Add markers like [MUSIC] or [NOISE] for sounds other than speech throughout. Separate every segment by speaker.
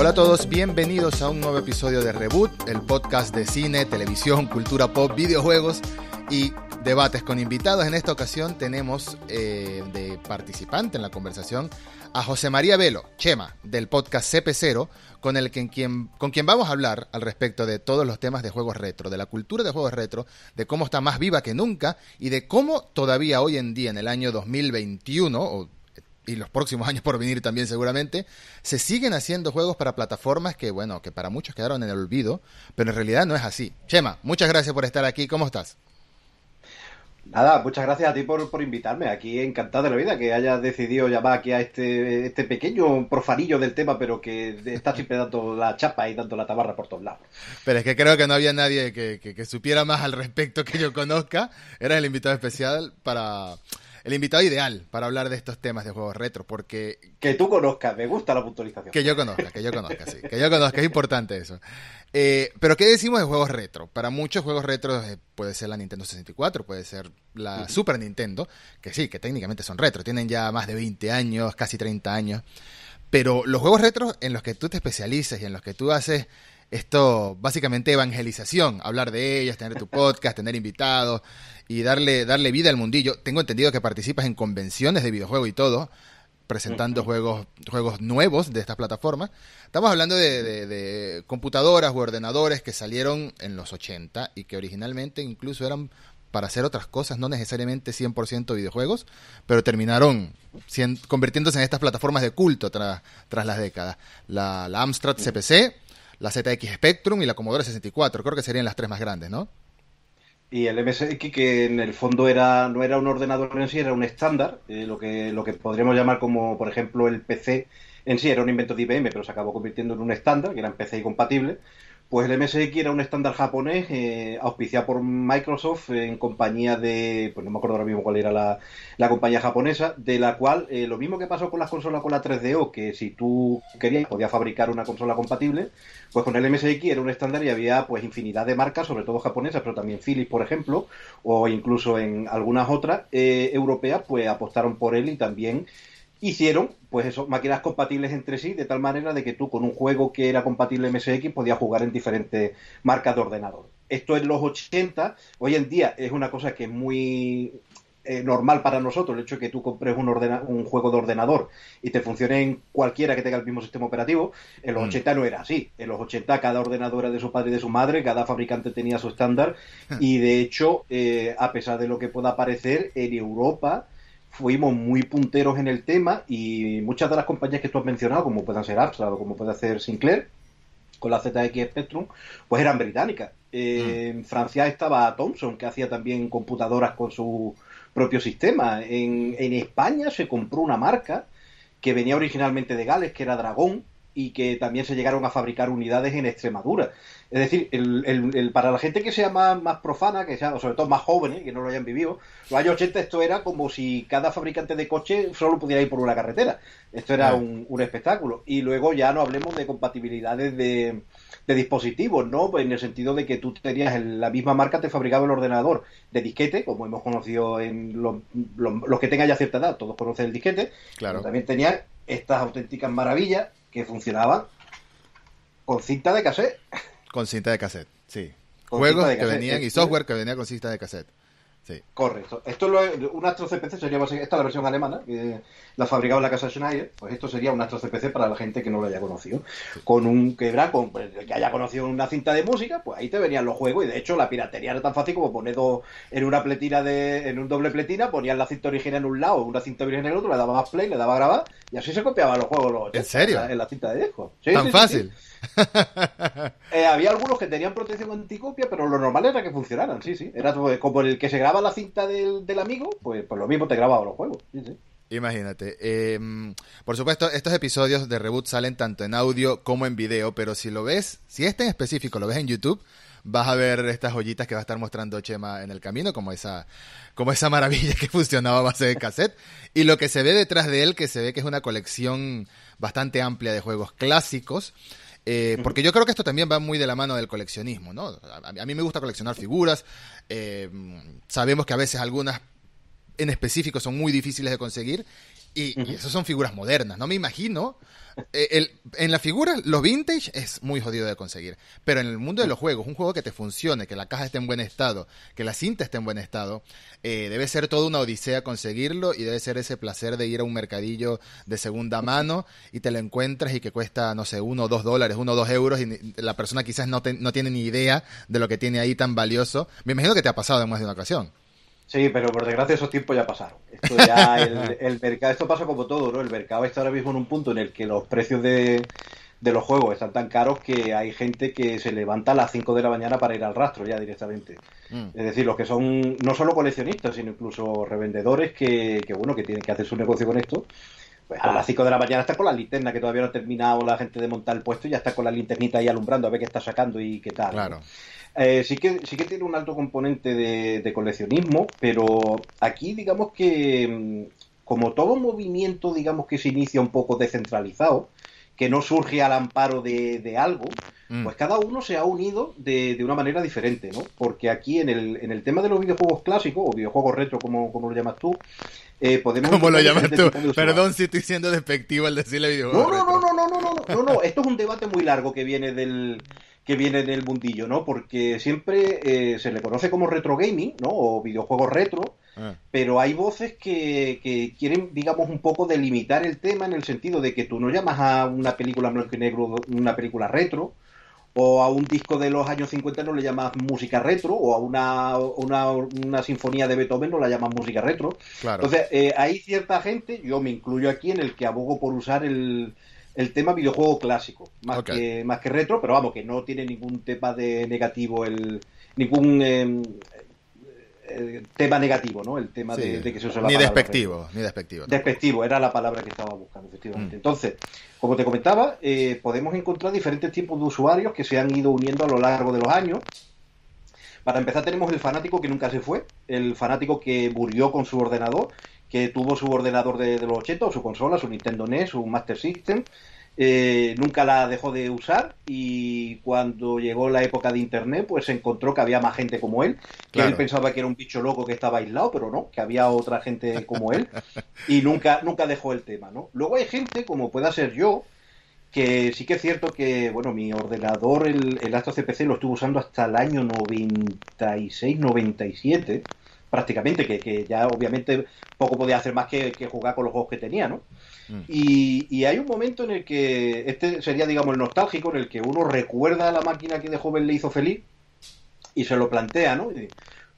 Speaker 1: Hola a todos, bienvenidos a un nuevo episodio de Reboot, el podcast de cine, televisión, cultura pop, videojuegos y debates con invitados. En esta ocasión tenemos eh, de participante en la conversación a José María Velo, Chema, del podcast CP0, con, el que, quien, con quien vamos a hablar al respecto de todos los temas de juegos retro, de la cultura de juegos retro, de cómo está más viva que nunca y de cómo todavía hoy en día, en el año 2021, o y los próximos [LAUGHS] años por venir también seguramente, se siguen haciendo juegos para plataformas que, bueno, que para muchos quedaron en el olvido, pero en realidad no es así. Chema, muchas gracias por estar aquí, ¿cómo estás?
Speaker 2: Nada, muchas gracias a ti por, por invitarme. Aquí encantado de la vida que hayas decidido llamar aquí a este, este pequeño profanillo del tema, pero que está siempre [LAUGHS] dando la chapa y dando la tabarra por todos lados.
Speaker 1: Pero es que creo que no había nadie que, que supiera más al respecto que yo conozca. Era el invitado especial para el invitado ideal para hablar de estos temas de juegos retro, porque...
Speaker 2: Que tú conozcas, me gusta la puntualización.
Speaker 1: Que yo conozca, que yo conozca, sí. Que yo conozca, es importante eso. Eh, pero ¿qué decimos de juegos retro? Para muchos juegos retro eh, puede ser la Nintendo 64, puede ser la Super Nintendo, que sí, que técnicamente son retro, tienen ya más de 20 años, casi 30 años. Pero los juegos retro en los que tú te especializas y en los que tú haces esto, básicamente evangelización, hablar de ellos, tener tu podcast, tener invitados, y darle, darle vida al mundillo. Tengo entendido que participas en convenciones de videojuegos y todo, presentando juegos, juegos nuevos de estas plataformas. Estamos hablando de, computadoras u ordenadores que salieron en los 80 y que originalmente incluso eran para hacer otras cosas, no necesariamente 100% videojuegos, pero terminaron convirtiéndose en estas plataformas de culto tras las décadas. La, la Amstrad CPC, la ZX Spectrum y la Commodore 64, creo que serían las tres más grandes, ¿no?
Speaker 2: Y el MSX, que en el fondo era no era un ordenador en sí, era un estándar, eh, lo, que, lo que podríamos llamar como, por ejemplo, el PC en sí era un invento de IBM, pero se acabó convirtiendo en un estándar, que era en PCI compatible. Pues el MSX era un estándar japonés eh, auspiciado por Microsoft en compañía de, pues no me acuerdo ahora mismo cuál era la, la compañía japonesa, de la cual eh, lo mismo que pasó con las consolas con la 3DO, que si tú querías podías fabricar una consola compatible, pues con el MSX era un estándar y había pues infinidad de marcas, sobre todo japonesas, pero también Philips, por ejemplo, o incluso en algunas otras eh, europeas, pues apostaron por él y también hicieron pues eso, máquinas compatibles entre sí, de tal manera de que tú con un juego que era compatible MSX podías jugar en diferentes marcas de ordenador. Esto en los 80, hoy en día es una cosa que es muy eh, normal para nosotros, el hecho de que tú compres un, un juego de ordenador y te funcione en cualquiera que tenga el mismo sistema operativo, en los 80 mm. no era así. En los 80 cada ordenador era de su padre y de su madre, cada fabricante tenía su estándar y de hecho, eh, a pesar de lo que pueda parecer, en Europa fuimos muy punteros en el tema y muchas de las compañías que tú has mencionado, como puedan ser Amstrad o como puede ser Sinclair, con la ZX Spectrum, pues eran británicas. Eh, mm. En Francia estaba Thomson, que hacía también computadoras con su propio sistema. En, en España se compró una marca que venía originalmente de Gales, que era Dragón, y que también se llegaron a fabricar unidades en Extremadura. Es decir, el, para la gente que sea más, más profana, que sea, sobre todo más jóvenes, que no lo hayan vivido, los años 80 esto era como si cada fabricante de coche solo pudiera ir por una carretera. Esto era un, un espectáculo. Y luego ya no hablemos de compatibilidades de, de dispositivos, ¿no? Pues en el sentido de que tú tenías la misma marca, te fabricaba el ordenador de disquete, como hemos conocido en los que tengan ya cierta edad, todos conocen el disquete. Claro. también tenías estas auténticas maravillas que funcionaban con cinta de cassette.
Speaker 1: Con cinta de cassette, sí. Juegos que venían y software que venía con cinta de cassette.
Speaker 2: Correcto. Esto es un Astro CPC sería esta es la versión alemana que la fabricaba la casa Schneider. Pues esto sería un Astro CPC para la gente que no lo haya conocido. Con un quebra, con pues, que haya conocido una cinta de música, pues ahí te venían los juegos y de hecho la piratería era tan fácil como poner dos en una pletina de en un doble pletina, ponían la cinta original en un lado, una cinta original en el otro, le daba más play, le daba a grabar y así se copiaban los juegos
Speaker 1: ¿En serio?
Speaker 2: En la cinta de disco.
Speaker 1: tan fácil. [LAUGHS]
Speaker 2: Eh, había algunos que tenían protección anticopia, pero lo normal era que funcionaran, sí, sí. Era como el que se graba la cinta del, amigo, pues, pues, lo mismo te grababa los juegos.
Speaker 1: Imagínate. Em, por supuesto, estos episodios de Reboot salen tanto en audio como en video, pero si lo ves, si este en específico lo ves en YouTube, vas a ver estas joyitas que va a estar mostrando Chema en el camino, como esa, como esa maravilla que funcionaba a base de cassette. Y lo que se ve detrás de él, que se ve que es una colección bastante amplia de juegos clásicos. Eh, porque yo creo que esto también va muy de la mano del coleccionismo, ¿no? A, mí me gusta coleccionar figuras. Eh, sabemos que a veces algunas en específico son muy difíciles de conseguir y, y esas son figuras modernas. No me imagino eh, el, en la figura, los vintage es muy jodido de conseguir. Pero en el mundo de los juegos, un juego que te funcione, que la caja esté en buen estado, que la cinta esté en buen estado, eh, debe ser toda una odisea conseguirlo y debe ser ese placer de ir a un mercadillo de segunda mano y te lo encuentras y que cuesta, no sé, uno o dos dólares, uno o dos euros y la persona quizás no, no tiene ni idea de lo que tiene ahí tan valioso. Me imagino que te ha pasado en más de una ocasión.
Speaker 2: Sí, pero por desgracia esos tiempos ya pasaron. Esto ya, [LAUGHS] el, mercado, esto pasa como todo, ¿no? El mercado está ahora mismo en un punto en el que los precios de, los juegos están tan caros que hay gente que se levanta a las 5 de la mañana para ir al rastro ya directamente. Mm. Es decir, los que son no solo coleccionistas, sino incluso revendedores que, que, bueno, que tienen que hacer su negocio con esto. Pues a las 5 de la mañana está con la linterna, que todavía no ha terminado la gente de montar el puesto y ya está con la linternita ahí alumbrando a ver qué está sacando y qué tal.
Speaker 1: Claro.
Speaker 2: Eh, sí, que, sí que tiene un alto componente de, coleccionismo, pero aquí digamos que mm, como todo movimiento digamos que se inicia un poco descentralizado, que no surge al amparo de, algo, mm. pues cada uno se ha unido de, una manera diferente, ¿no? Porque aquí en el, en el tema de los videojuegos clásicos, o videojuegos retro, como, como lo llamas tú,
Speaker 1: eh, podemos... ¿Cómo lo llamas tú? Perdón si estoy siendo despectivo al decirle videojuegos
Speaker 2: no, no, no, no, no, no, no, no, no, esto es un debate muy largo que viene del, que viene del mundillo, ¿no? Porque siempre eh, se le conoce como retro gaming, ¿no? O videojuegos retro, ah. pero hay voces que, que, quieren, digamos, un poco delimitar el tema en el sentido de que tú no llamas a una película blanco y negro una película retro, o a un disco de los años 50 no le llamas música retro, o a una, una, una sinfonía de Beethoven no la llamas música retro. Entonces, eh, hay cierta gente, yo me incluyo aquí, en el que abogo por usar el el tema videojuego clásico, más, que, más que retro, pero vamos, que no tiene ningún tema de negativo, el ningún em, eh, tema negativo, ¿no? El tema de, que se usa
Speaker 1: la ni despectivo, ni despectivo.
Speaker 2: Despectivo, era la palabra que estaba buscando, efectivamente. Mm. Entonces, como te comentaba, eh, podemos encontrar diferentes tipos de usuarios que se han ido uniendo a lo largo de los años. Para empezar tenemos el fanático que nunca se fue, el fanático que murió con su ordenador que tuvo su ordenador de, los 80, o su consola, su Nintendo NES, su Master System, eh, nunca la dejó de usar y cuando llegó la época de Internet, pues se encontró que había más gente como él, que él pensaba que era un bicho loco que estaba aislado, pero no, que había otra gente como él [LAUGHS] y nunca, nunca dejó el tema, ¿no? Luego hay gente, como pueda ser yo, que sí que es cierto que, bueno, mi ordenador, el, el Astro CPC, lo estuve usando hasta el año 96-97 prácticamente, que, ya obviamente poco podía hacer más que, jugar con los juegos que tenía, ¿no? Mm. Y, hay un momento en el que, este sería, digamos, el nostálgico, en el que uno recuerda a la máquina que de joven le hizo feliz y se lo plantea, ¿no?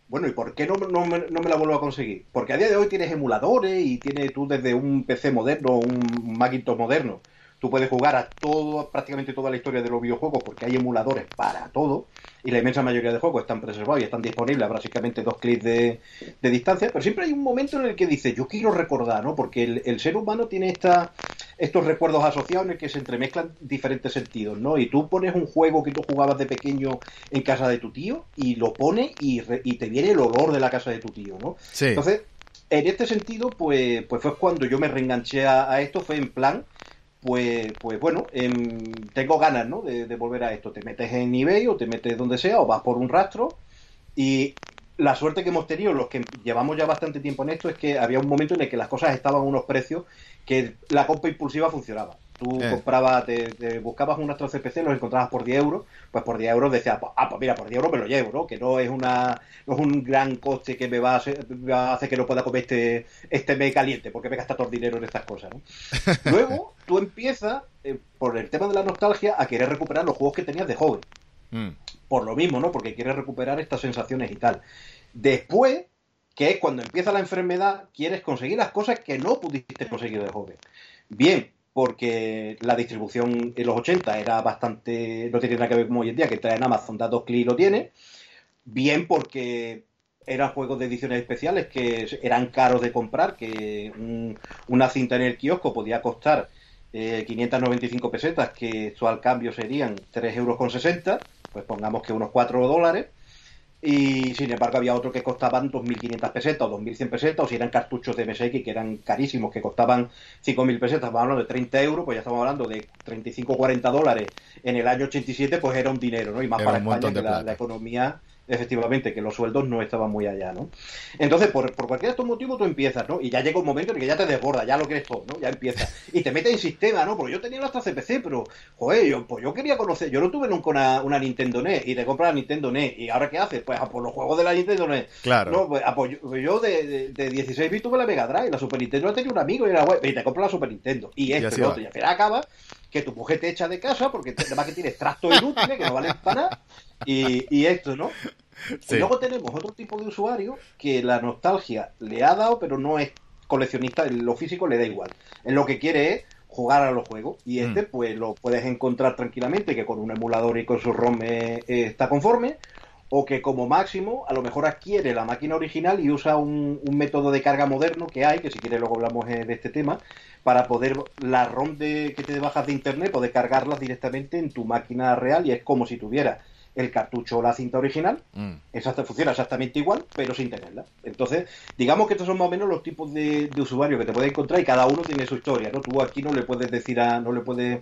Speaker 2: bueno, ¿y por qué no, no, me, no, me, la vuelvo a conseguir? Porque a día de hoy tienes emuladores y tienes tú desde un PC moderno, un Macintosh moderno, Tú puedes jugar a todo, prácticamente toda la historia de los videojuegos porque hay emuladores para todo y la inmensa mayoría de juegos están preservados y están disponibles a básicamente dos clics de, distancia, pero siempre hay un momento en el que dice yo quiero recordar, ¿no? Porque el, ser humano tiene esta, estos recuerdos asociados en el que se entremezclan diferentes sentidos, ¿no? Y tú pones un juego que tú jugabas de pequeño en casa de tu tío y lo pones y, te viene el olor de la casa de tu tío, ¿no? Entonces, en este sentido, pues, pues fue cuando yo me reenganché a esto, fue en plan pues, pues bueno, em, tengo ganas ¿no? de, volver a esto. Te metes en eBay o te metes donde sea o vas por un rastro y la suerte que hemos tenido los que llevamos ya bastante tiempo en esto es que había un momento en el que las cosas estaban a unos precios que la compra impulsiva funcionaba. Tú eh. comprabas, te, buscabas un Astro CPC, los encontrabas por 10 euros, pues por 10 euros decías, ah, pues mira, por 10 euros me lo llevo, ¿no? Que no es una no es un gran coste que me va a, hacer, que no pueda comer este, este mes caliente, porque me gasta todo el dinero en estas cosas, ¿no? [LAUGHS] Luego, tú empiezas, eh, por el tema de la nostalgia, a querer recuperar los juegos que tenías de joven. Mm. Por lo mismo, ¿no? Porque quieres recuperar estas sensaciones y tal. Después, que es cuando empieza la enfermedad, quieres conseguir las cosas que no pudiste conseguir de joven. Bien, porque la distribución en los 80 era bastante, no tiene nada que ver con hoy en día, que trae en Amazon, datos Click lo tiene, bien porque eran juegos de ediciones especiales que eran caros de comprar, que una cinta en el kiosco podía costar 595 eh, pesetas, que esto al cambio serían 3,60 euros, pues pongamos que unos 4 dólares, y sin embargo había otros que costaban 2.500 pesetas o 2.100 pesetas, o si eran cartuchos de MSX que eran carísimos, que costaban 5.000 pesetas, estamos hablando de 30 euros, pues ya estamos hablando de 35 o 40 dólares en el año 87, pues era un dinero, ¿no? Y más para España, que la, economía efectivamente, que los sueldos no estaban muy allá, ¿no? Entonces, por, por cualquier de estos motivos tú empiezas, ¿no? Y ya llega un momento en que ya te desborda, ya lo quieres todo, ¿no? Ya empiezas. Y te metes en sistema, ¿no? Porque yo tenía hasta CPC, pero, joder, yo, pues yo quería conocer, yo no tuve nunca una, una Nintendo NES y te compras la Nintendo NES. ¿Y ahora qué haces? Pues a por los juegos de la Nintendo NES.
Speaker 1: Claro.
Speaker 2: No, pues, a por- pues yo de, de, de 16 bits tuve la Mega Drive, la Super Nintendo la tenía un amigo y era guay. Y te compras la Super Nintendo. Y esto y otro. Y al final acaba que tu mujer te echa de casa porque además que tienes trastos inútiles que no valen para nada. Y, y esto, ¿no?
Speaker 1: Sí.
Speaker 2: Y luego tenemos otro tipo de usuario que la nostalgia le ha dado, pero no es coleccionista, en lo físico le da igual. En lo que quiere es jugar a los juegos. Y este,
Speaker 1: Mm.
Speaker 2: pues lo puedes encontrar tranquilamente, que con un emulador y con su ROM eh, eh, está conforme. O que como máximo, a lo mejor adquiere la máquina original y usa un, un método de carga moderno que hay, que si quieres luego hablamos eh, de este tema, para poder la ROM de, que te bajas de internet, poder cargarlas directamente en tu máquina real y es como si tuviera el cartucho o la cinta original
Speaker 1: Mm.
Speaker 2: Exacto, funciona exactamente igual, pero sin tenerla. Entonces, digamos que estos son más o menos los tipos de, de usuarios que te puedes encontrar y cada uno tiene su historia, ¿no? Tú aquí no le puedes decir a, no le puedes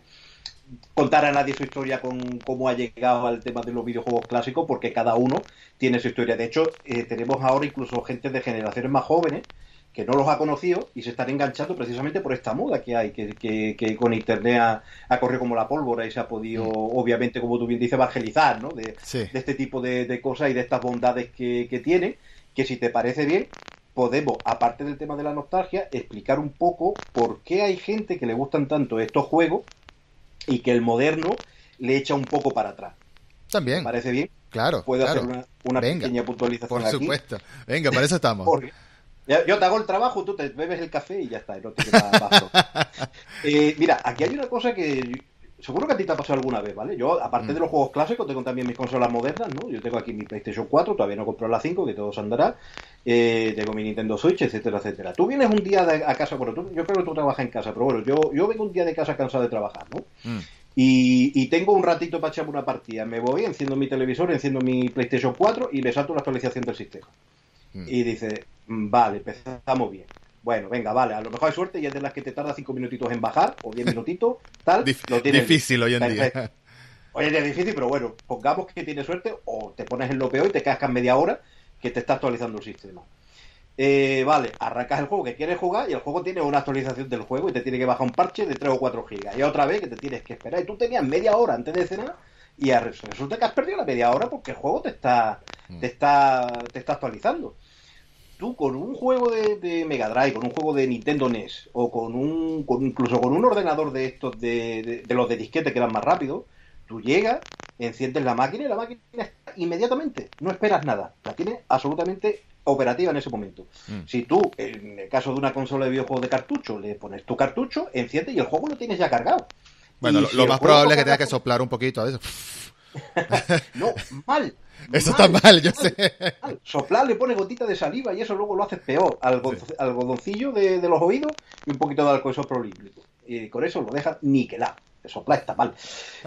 Speaker 2: contar a nadie su historia con cómo ha llegado al tema de los videojuegos clásicos, porque cada uno tiene su historia. De hecho, eh, tenemos ahora incluso gente de generaciones más jóvenes que no los ha conocido y se están enganchando precisamente por esta moda que hay, que, que- que con internet ha, ha corrido como la pólvora y se ha podido, obviamente, como tú bien dices, evangelizar, ¿no? De,
Speaker 1: Sí.
Speaker 2: de este tipo de, de cosas y de estas bondades que, que tiene, que si te parece bien, podemos, aparte del tema de la nostalgia, explicar un poco por qué hay gente que le gustan tanto estos juegos y que el moderno le echa un poco para atrás.
Speaker 1: También.
Speaker 2: ¿Te parece bien?
Speaker 1: Claro.
Speaker 2: Puedo
Speaker 1: claro.
Speaker 2: hacer una, una pequeña puntualización
Speaker 1: Por
Speaker 2: aquí.
Speaker 1: supuesto. Venga, para eso estamos. [LAUGHS]
Speaker 2: Porque yo te hago el trabajo, tú te bebes el café y ya está, no te queda. [LAUGHS] Eh, mira, aquí hay una cosa que seguro que a ti te ha pasado alguna vez, ¿vale? Yo, aparte
Speaker 1: Mm.
Speaker 2: de los juegos clásicos, tengo también mis consolas modernas, ¿no? Yo tengo aquí mi PlayStation 4, todavía no he comprado la 5, que todo se andará. Eh, tengo mi Nintendo Switch, etcétera, etcétera. Tú vienes un día de- a casa, bueno, tú- yo creo que tú trabajas en casa, pero bueno, yo, yo vengo un día de casa cansado de trabajar, ¿no?
Speaker 1: Mm.
Speaker 2: Y, y tengo un ratito para echarme una partida. Me voy, enciendo mi televisor, enciendo mi PlayStation 4 y me salto la actualización del sistema.
Speaker 1: Mm.
Speaker 2: Y dice, "Mm, vale, empezamos bien. Bueno, venga, vale, a lo mejor hay suerte y es de las que te tarda 5 minutitos en bajar o 10 minutitos, [LAUGHS] tal.
Speaker 1: Dif-
Speaker 2: lo
Speaker 1: difícil hoy en día.
Speaker 2: Oye, es difícil, pero bueno, pongamos que tienes suerte o te pones en lo peor y te cascas media hora que te está actualizando el sistema. Eh, vale, arrancas el juego que quieres jugar y el juego tiene una actualización del juego y te tiene que bajar un parche de 3 o 4 gigas. Y otra vez que te tienes que esperar. Y tú tenías media hora antes de cenar y a- resulta que has perdido la media hora porque el juego te está, te está, te está actualizando. Tú con un juego de, de Mega Drive, con un juego de Nintendo NES o con un, con- incluso con un ordenador de estos de, de- de los de disquete que eran más rápidos, tú llegas, enciendes la máquina y la máquina está inmediatamente, no esperas nada, la tienes absolutamente operativa en ese momento.
Speaker 1: Mm.
Speaker 2: Si tú, en el caso de una consola de videojuegos de cartucho, le pones tu cartucho, enciende y el juego lo tienes ya cargado.
Speaker 1: Bueno, lo, más probable es que tengas que soplar un poquito a veces. [LAUGHS]
Speaker 2: No, mal. [LAUGHS]
Speaker 1: Eso está mal, yo sé.
Speaker 2: mal. Soplar le pone gotita de saliva y eso luego lo haces peor. Algo-
Speaker 1: Sí.
Speaker 2: Algodoncillo de, de los oídos y un poquito de alcohol isopropílico. Y con eso lo dejas niquelado. Soplar está mal.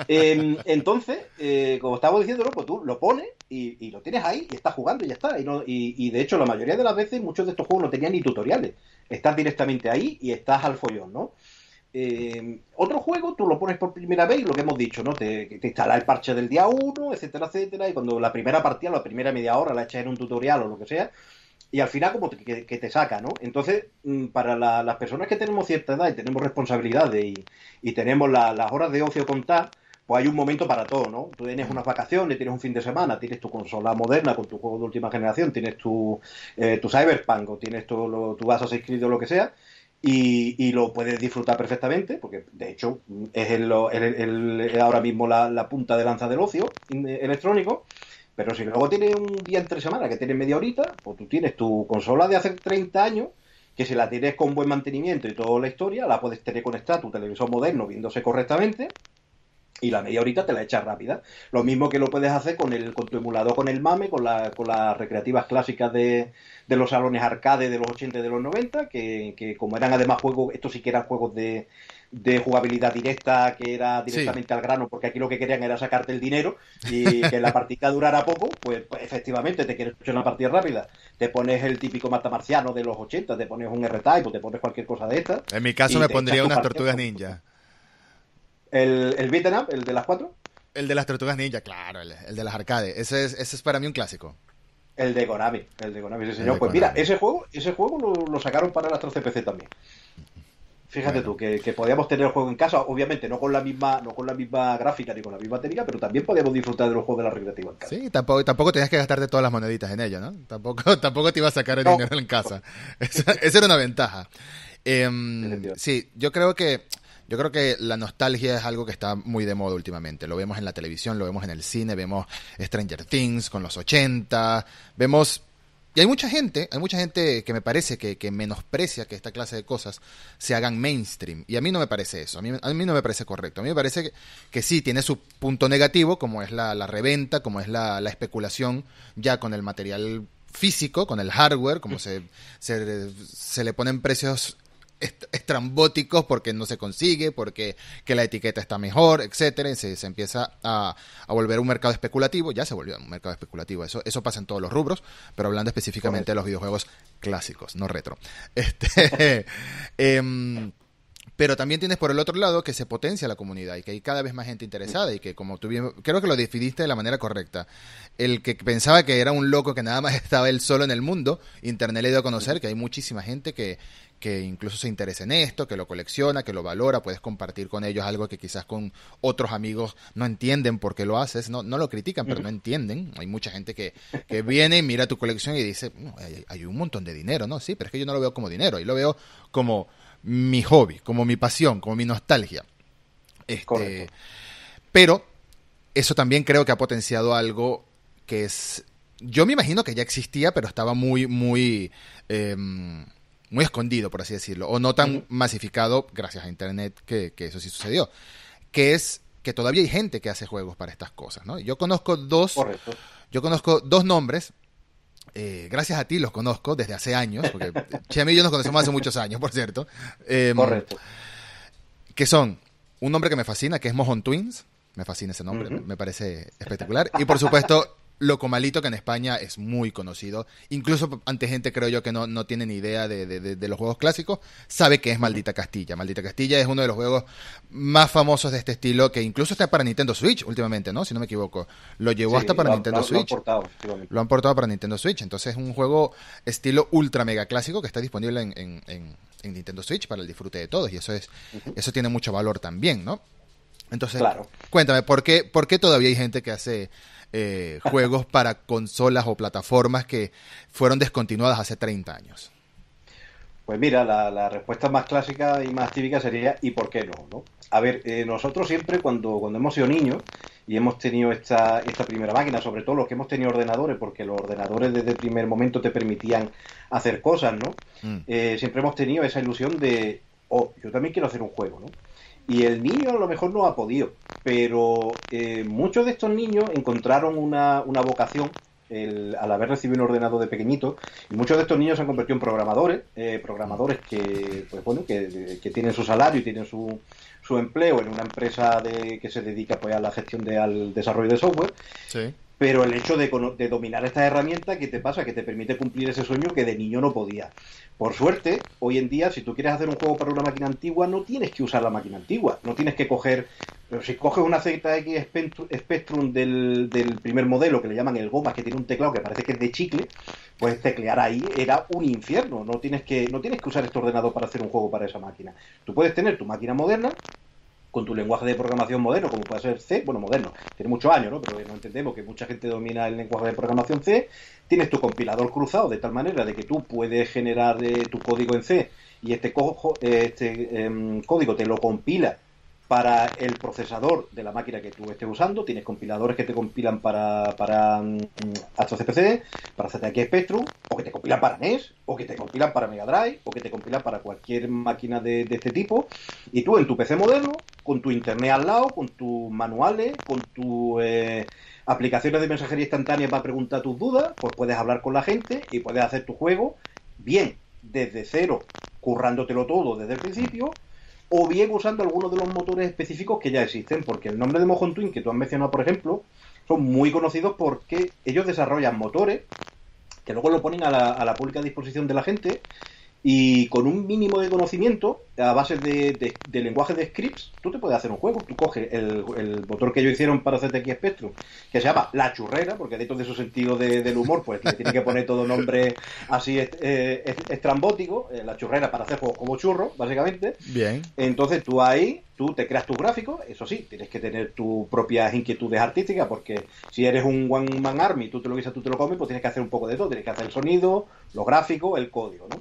Speaker 2: Eh, [LAUGHS] entonces, eh, como estaba diciendo, pues tú lo pones y, y lo tienes ahí y estás jugando y ya está. Y, no- y- y, de hecho, la mayoría de las veces, muchos de estos juegos no tenían ni tutoriales. Estás directamente ahí y estás al follón, ¿no? Eh, otro juego, tú lo pones por primera vez lo que hemos dicho, ¿no? Te, te instala el parche del día 1, etcétera, etcétera, y cuando la primera partida, la primera media hora la echas en un tutorial o lo que sea, y al final como te- que, te saca, ¿no? Entonces, mm, para la- las personas que tenemos cierta edad y tenemos responsabilidades y, y tenemos la- las horas de ocio contar, pues hay un momento para todo, ¿no? Tú tienes unas vacaciones, tienes un fin de semana, tienes tu consola moderna con tu juego de última generación, tienes tu, eh, tu Cyberpunk o tienes tu, lo, tu Assassin's Creed o lo que sea, y, y lo puedes disfrutar perfectamente, porque de hecho es el, el- ahora mismo la, la punta de lanza del ocio in- electrónico. Pero si luego tienes un día entre semana que tienes media horita, pues tú tienes tu consola de hace 30 años, que si la tienes con buen mantenimiento y toda la historia, la puedes tener conectada a tu televisor moderno viéndose correctamente, y la media horita te la echas rápida. Lo mismo que lo puedes hacer con el con tu emulador, con el MAME, con, la, con las recreativas clásicas de, de los salones arcade de los 80 y de los 90, que, que como eran además juegos, estos sí que eran juegos de, de jugabilidad directa, que era directamente al grano, porque aquí lo que querían era sacarte el dinero y que la partida durara poco, pues, pues, efectivamente te quieres echar una partida rápida. Te pones el típico matamarciano de los 80, te pones un R-Type o te pones cualquier cosa de esta.
Speaker 1: En mi caso me pondría unas tortugas ninja.
Speaker 2: El, el beat'em up, el de las cuatro.
Speaker 1: El de las tortugas ninja, claro, el, de las arcades. Ese es, ese es para mí un clásico.
Speaker 2: El de Konami, el de Konami, ese señor. Pues mira, ese juego, ese juego lo, sacaron para las 13 PC también. Fíjate tú, que, podíamos tener el juego en casa, obviamente no con la misma, no con la misma gráfica ni con la misma técnica, pero también podíamos disfrutar de los juegos de la recreativa en casa.
Speaker 1: Sí, tampoco, tampoco tenías que gastarte todas las moneditas en ello, ¿no? Tampoco, [LAUGHS] tampoco te iba a sacar el dinero en casa. [LAUGHS] Esa, era una ventaja. Em, sí, yo creo que yo creo que la nostalgia es algo que está muy de moda últimamente. Lo vemos en la televisión, lo vemos en el cine, vemos Stranger Things con los 80, vemos y hay mucha gente, hay mucha gente que me parece que, menosprecia que esta clase de cosas se hagan mainstream. Y a mí no me parece eso, a mí, a mí no me parece correcto. A mí me parece que, sí, tiene su punto negativo, como es la, reventa, como es la, especulación ya con el material físico, con el hardware, como se, se, se le ponen precios estrambóticos porque no se consigue, porque que la etiqueta está mejor, etcétera, y se, empieza a, volver un mercado especulativo, ya se volvió un mercado especulativo, eso, eso pasa en todos los rubros, pero hablando específicamente de los videojuegos clásicos, no retro. [LAUGHS] Este, [LAUGHS] em, pero también tienes por el otro lado que se potencia la comunidad y que hay cada vez más gente interesada y que como tú bien, creo que lo definiste de la manera correcta. El que pensaba que era un loco que nada más [LAUGHS] estaba él solo en el mundo, Internet le dio a conocer que hay muchísima gente que, que incluso se interesa en esto, que lo colecciona, que lo valora, puedes compartir con ellos algo que quizás con otros amigos no entienden por qué lo haces, no, no lo critican, pero no entienden. Hay mucha gente que, que viene y mira tu colección y dice, hay, hay, un montón de dinero, ¿no? Sí, pero es que yo no lo veo como dinero, y lo veo como mi hobby, como mi pasión, como mi nostalgia. Este, pero eso también creo que ha potenciado algo que es... Yo me imagino que ya existía, pero estaba muy, muy... Em, muy escondido, por así decirlo, o no tan masificado, gracias a Internet, que, eso sí sucedió, que es que todavía hay gente que hace juegos para estas cosas, ¿no? Yo conozco dos, yo conozco dos nombres, eh, gracias a ti los conozco desde hace años, porque [LAUGHS] Chemi y yo nos conocemos hace muchos años, por cierto. Em, Correcto. Que son un nombre que me fascina, que es Mojon Twins, me fascina ese nombre, me parece espectacular, y por supuesto Locomalito, que en España es muy conocido, incluso ante gente creo yo que no, no tiene ni idea de, los juegos clásicos, sabe que es Maldita Castilla. Maldita Castilla es uno de los juegos más famosos de este estilo, que incluso está para Nintendo Switch últimamente, ¿no? Si no me equivoco. Lo llevó hasta para Nintendo Switch. Lo han, portado, lo han portado para Nintendo Switch. Entonces es un juego estilo ultra mega clásico que está disponible en, en, Nintendo Switch para el disfrute de todos. Y eso es, eso tiene mucho valor también, ¿no? Entonces, cuéntame, ¿por qué, ¿por qué todavía hay gente que hace eh, juegos para consolas o plataformas que fueron descontinuadas hace 30 años?
Speaker 2: Pues mira, la, respuesta más clásica y más típica sería ¿y por qué no? no? A ver, eh, nosotros siempre cuando, cuando hemos sido niños y hemos tenido esta, esta primera máquina, sobre todo los que hemos tenido ordenadores, porque los ordenadores desde el primer momento te permitían hacer cosas, ¿no? Mm. Eh, siempre hemos tenido esa ilusión de, oh, yo también quiero hacer un juego, ¿no? Y el niño a lo mejor no ha podido, pero eh, muchos de estos niños encontraron una, una vocación al haber recibido un ordenador de pequeñito, y muchos de estos niños se han convertido en programadores, eh, programadores que, pues bueno, que, que, tienen su salario y tienen su, su empleo en una empresa de, que se dedica pues a la gestión de, al desarrollo de software. Sí pero el hecho de, dominar esta herramienta, ¿qué te pasa? Que te permite cumplir ese sueño que de niño no podía. Por suerte, hoy en día, si tú quieres hacer un juego para una máquina antigua, no tienes que usar la máquina antigua, no tienes que coger, si coges una ZX Spectrum del, del primer modelo, que le llaman el Goma, que tiene un teclado que parece que es de chicle, pues teclear ahí era un infierno, no tienes que, no tienes que usar este ordenador para hacer un juego para esa máquina. Tú puedes tener tu máquina moderna, con tu lenguaje de programación moderno, como puede ser C, bueno, moderno, tiene muchos años, ¿no? Pero no entendemos que mucha gente domina el lenguaje de programación C, tienes tu compilador cruzado de tal manera de que tú puedes generar eh, tu código en C y este, este em, código te lo compila para el procesador de la máquina que tú estés usando. Tienes compiladores que te compilan para, para um, para ZX Spectrum, o que te compilan para NES, o que te compilan para Mega Drive, o que te compilan para cualquier máquina de, este tipo. Y tú en tu PC moderno, con tu internet al lado, con tus manuales, con tus eh, aplicaciones de mensajería instantánea para preguntar tus dudas, pues puedes hablar con la gente y puedes hacer tu juego bien desde cero, currándotelo todo desde el principio, o bien usando algunos de los motores específicos que ya existen, porque el nombre de Mojon Twin que tú has mencionado, por ejemplo, son muy conocidos porque ellos desarrollan motores que luego lo ponen a la, pública disposición de la gente Y con un mínimo de conocimiento, a base de, lenguaje de scripts, tú te puedes hacer un juego. Tú coges el, motor que ellos hicieron para CTX Spectrum, que se llama La Churrera, porque dentro de su sentido del humor, pues le tiene que poner todo nombre así eh, estrambótico, eh, La Churrera para hacer juegos como churro, básicamente.
Speaker 1: Bien.
Speaker 2: Entonces tú ahí, tú te creas tus gráficos, eso sí, tienes que tener tus propias inquietudes artísticas, porque si eres un One Man Army, tú te lo guisas, tú te lo comes, pues tienes que hacer un poco de todo. Tienes que hacer el sonido, los gráficos, el código, ¿no?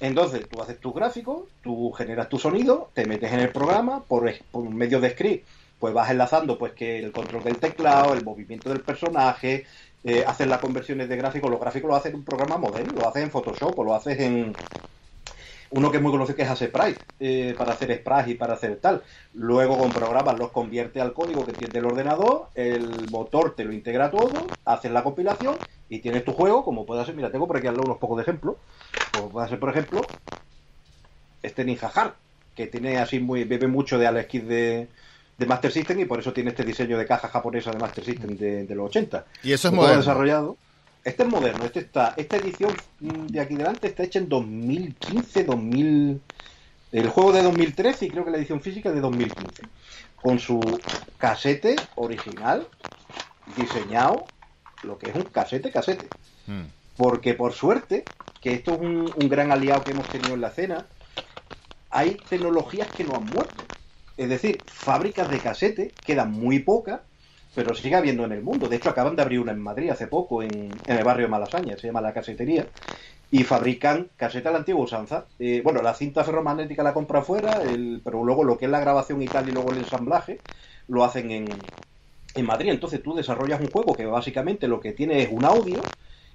Speaker 2: Entonces, tú haces tu gráfico, tú generas tu sonido, te metes en el programa, por, por medio de script, pues vas enlazando pues que el control del teclado, el movimiento del personaje, eh, haces las conversiones de gráficos, los gráficos lo haces en un programa modelo, lo haces en Photoshop o lo haces en, uno que es muy conocido que es Sprite, eh, para hacer Sprite y para hacer tal. Luego con programas los convierte al código que entiende el ordenador, el motor te lo integra todo, haces la compilación y tienes tu juego, como puede ser, mira, tengo por aquí unos pocos de ejemplos, como puede ser, por ejemplo, este Ninja Hard, que tiene así muy, bebe mucho de Alex Kidd de, de Master System y por eso tiene este diseño de caja japonesa de Master System de, los 80.
Speaker 1: Y eso es moderno.
Speaker 2: desarrollado. Este es moderno, este está, esta edición de aquí delante está hecha en 2015, 2000, el juego de 2013 y creo que la edición física de 2015, con su casete original, diseñado, lo que es un casete, casete. Hmm. Porque por suerte, que esto es un, un gran aliado que hemos tenido en la cena, hay tecnologías que no han muerto. Es decir, fábricas de casete quedan muy pocas pero sigue habiendo en el mundo. De hecho, acaban de abrir una en Madrid hace poco, en, el barrio de Malasaña, se llama La Casetería, y fabrican caseta a la antigua usanza. Eh, bueno, la cinta ferromagnética la compra afuera, pero luego lo que es la grabación y tal, y luego el ensamblaje, lo hacen en, en Madrid. Entonces tú desarrollas un juego que básicamente lo que tiene es un audio,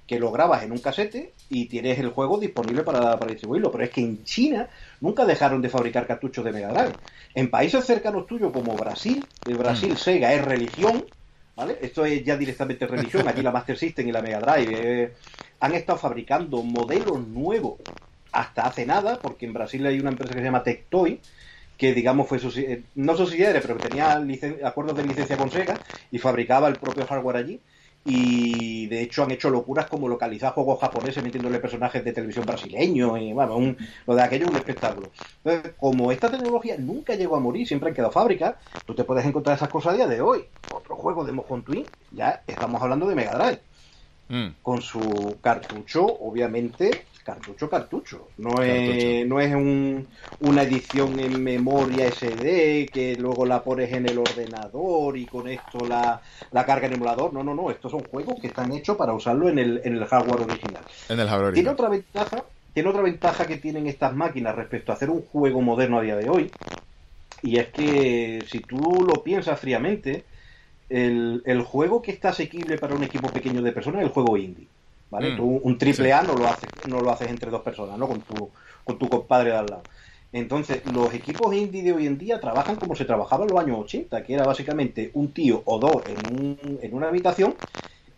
Speaker 2: que lo grabas en un casete y tienes el juego disponible para, para, distribuirlo. Pero es que en China nunca dejaron de fabricar cartuchos de Mega Drive. En países cercanos tuyos como Brasil, de Brasil mm. Sega es religión, ¿vale? Esto es ya directamente religión, aquí la [LAUGHS] Master System y la Mega Drive eh, han estado fabricando modelos nuevos hasta hace nada, porque en Brasil hay una empresa que se llama Tectoy, que digamos fue eh, no subsidiaria, pero que tenía acuerdos de licencia con Sega y fabricaba el propio hardware allí y de hecho han hecho locuras como localizar juegos japoneses metiéndole personajes de televisión brasileño y bueno, lo de aquello es un espectáculo. Entonces, como esta tecnología nunca llegó a morir, siempre han quedado fábricas, tú te puedes encontrar esas cosas a día de hoy. Otro juego de Mojon Twin, ya estamos hablando de Mega Drive. Mm. Con su cartucho, obviamente, cartucho, cartucho. No es, no es un, una edición en memoria SD que luego la pones en el ordenador y con esto la, la carga en emulador. No, no, no. Estos son juegos que están hechos para usarlo en el, en el hardware original.
Speaker 1: En el hardware
Speaker 2: Tiene otra ventaja. Tiene otra ventaja que tienen estas máquinas respecto a hacer un juego moderno a día de hoy. Y es que si tú lo piensas fríamente, el, el juego que está asequible para un equipo pequeño de personas es el juego indie. ¿Vale? Mm. un triple A no lo haces, no lo haces entre dos personas, ¿no? Con tu, con tu compadre de al lado. Entonces, los equipos indie de hoy en día trabajan como se trabajaba en los años 80, que era básicamente un tío o dos en, un, en una habitación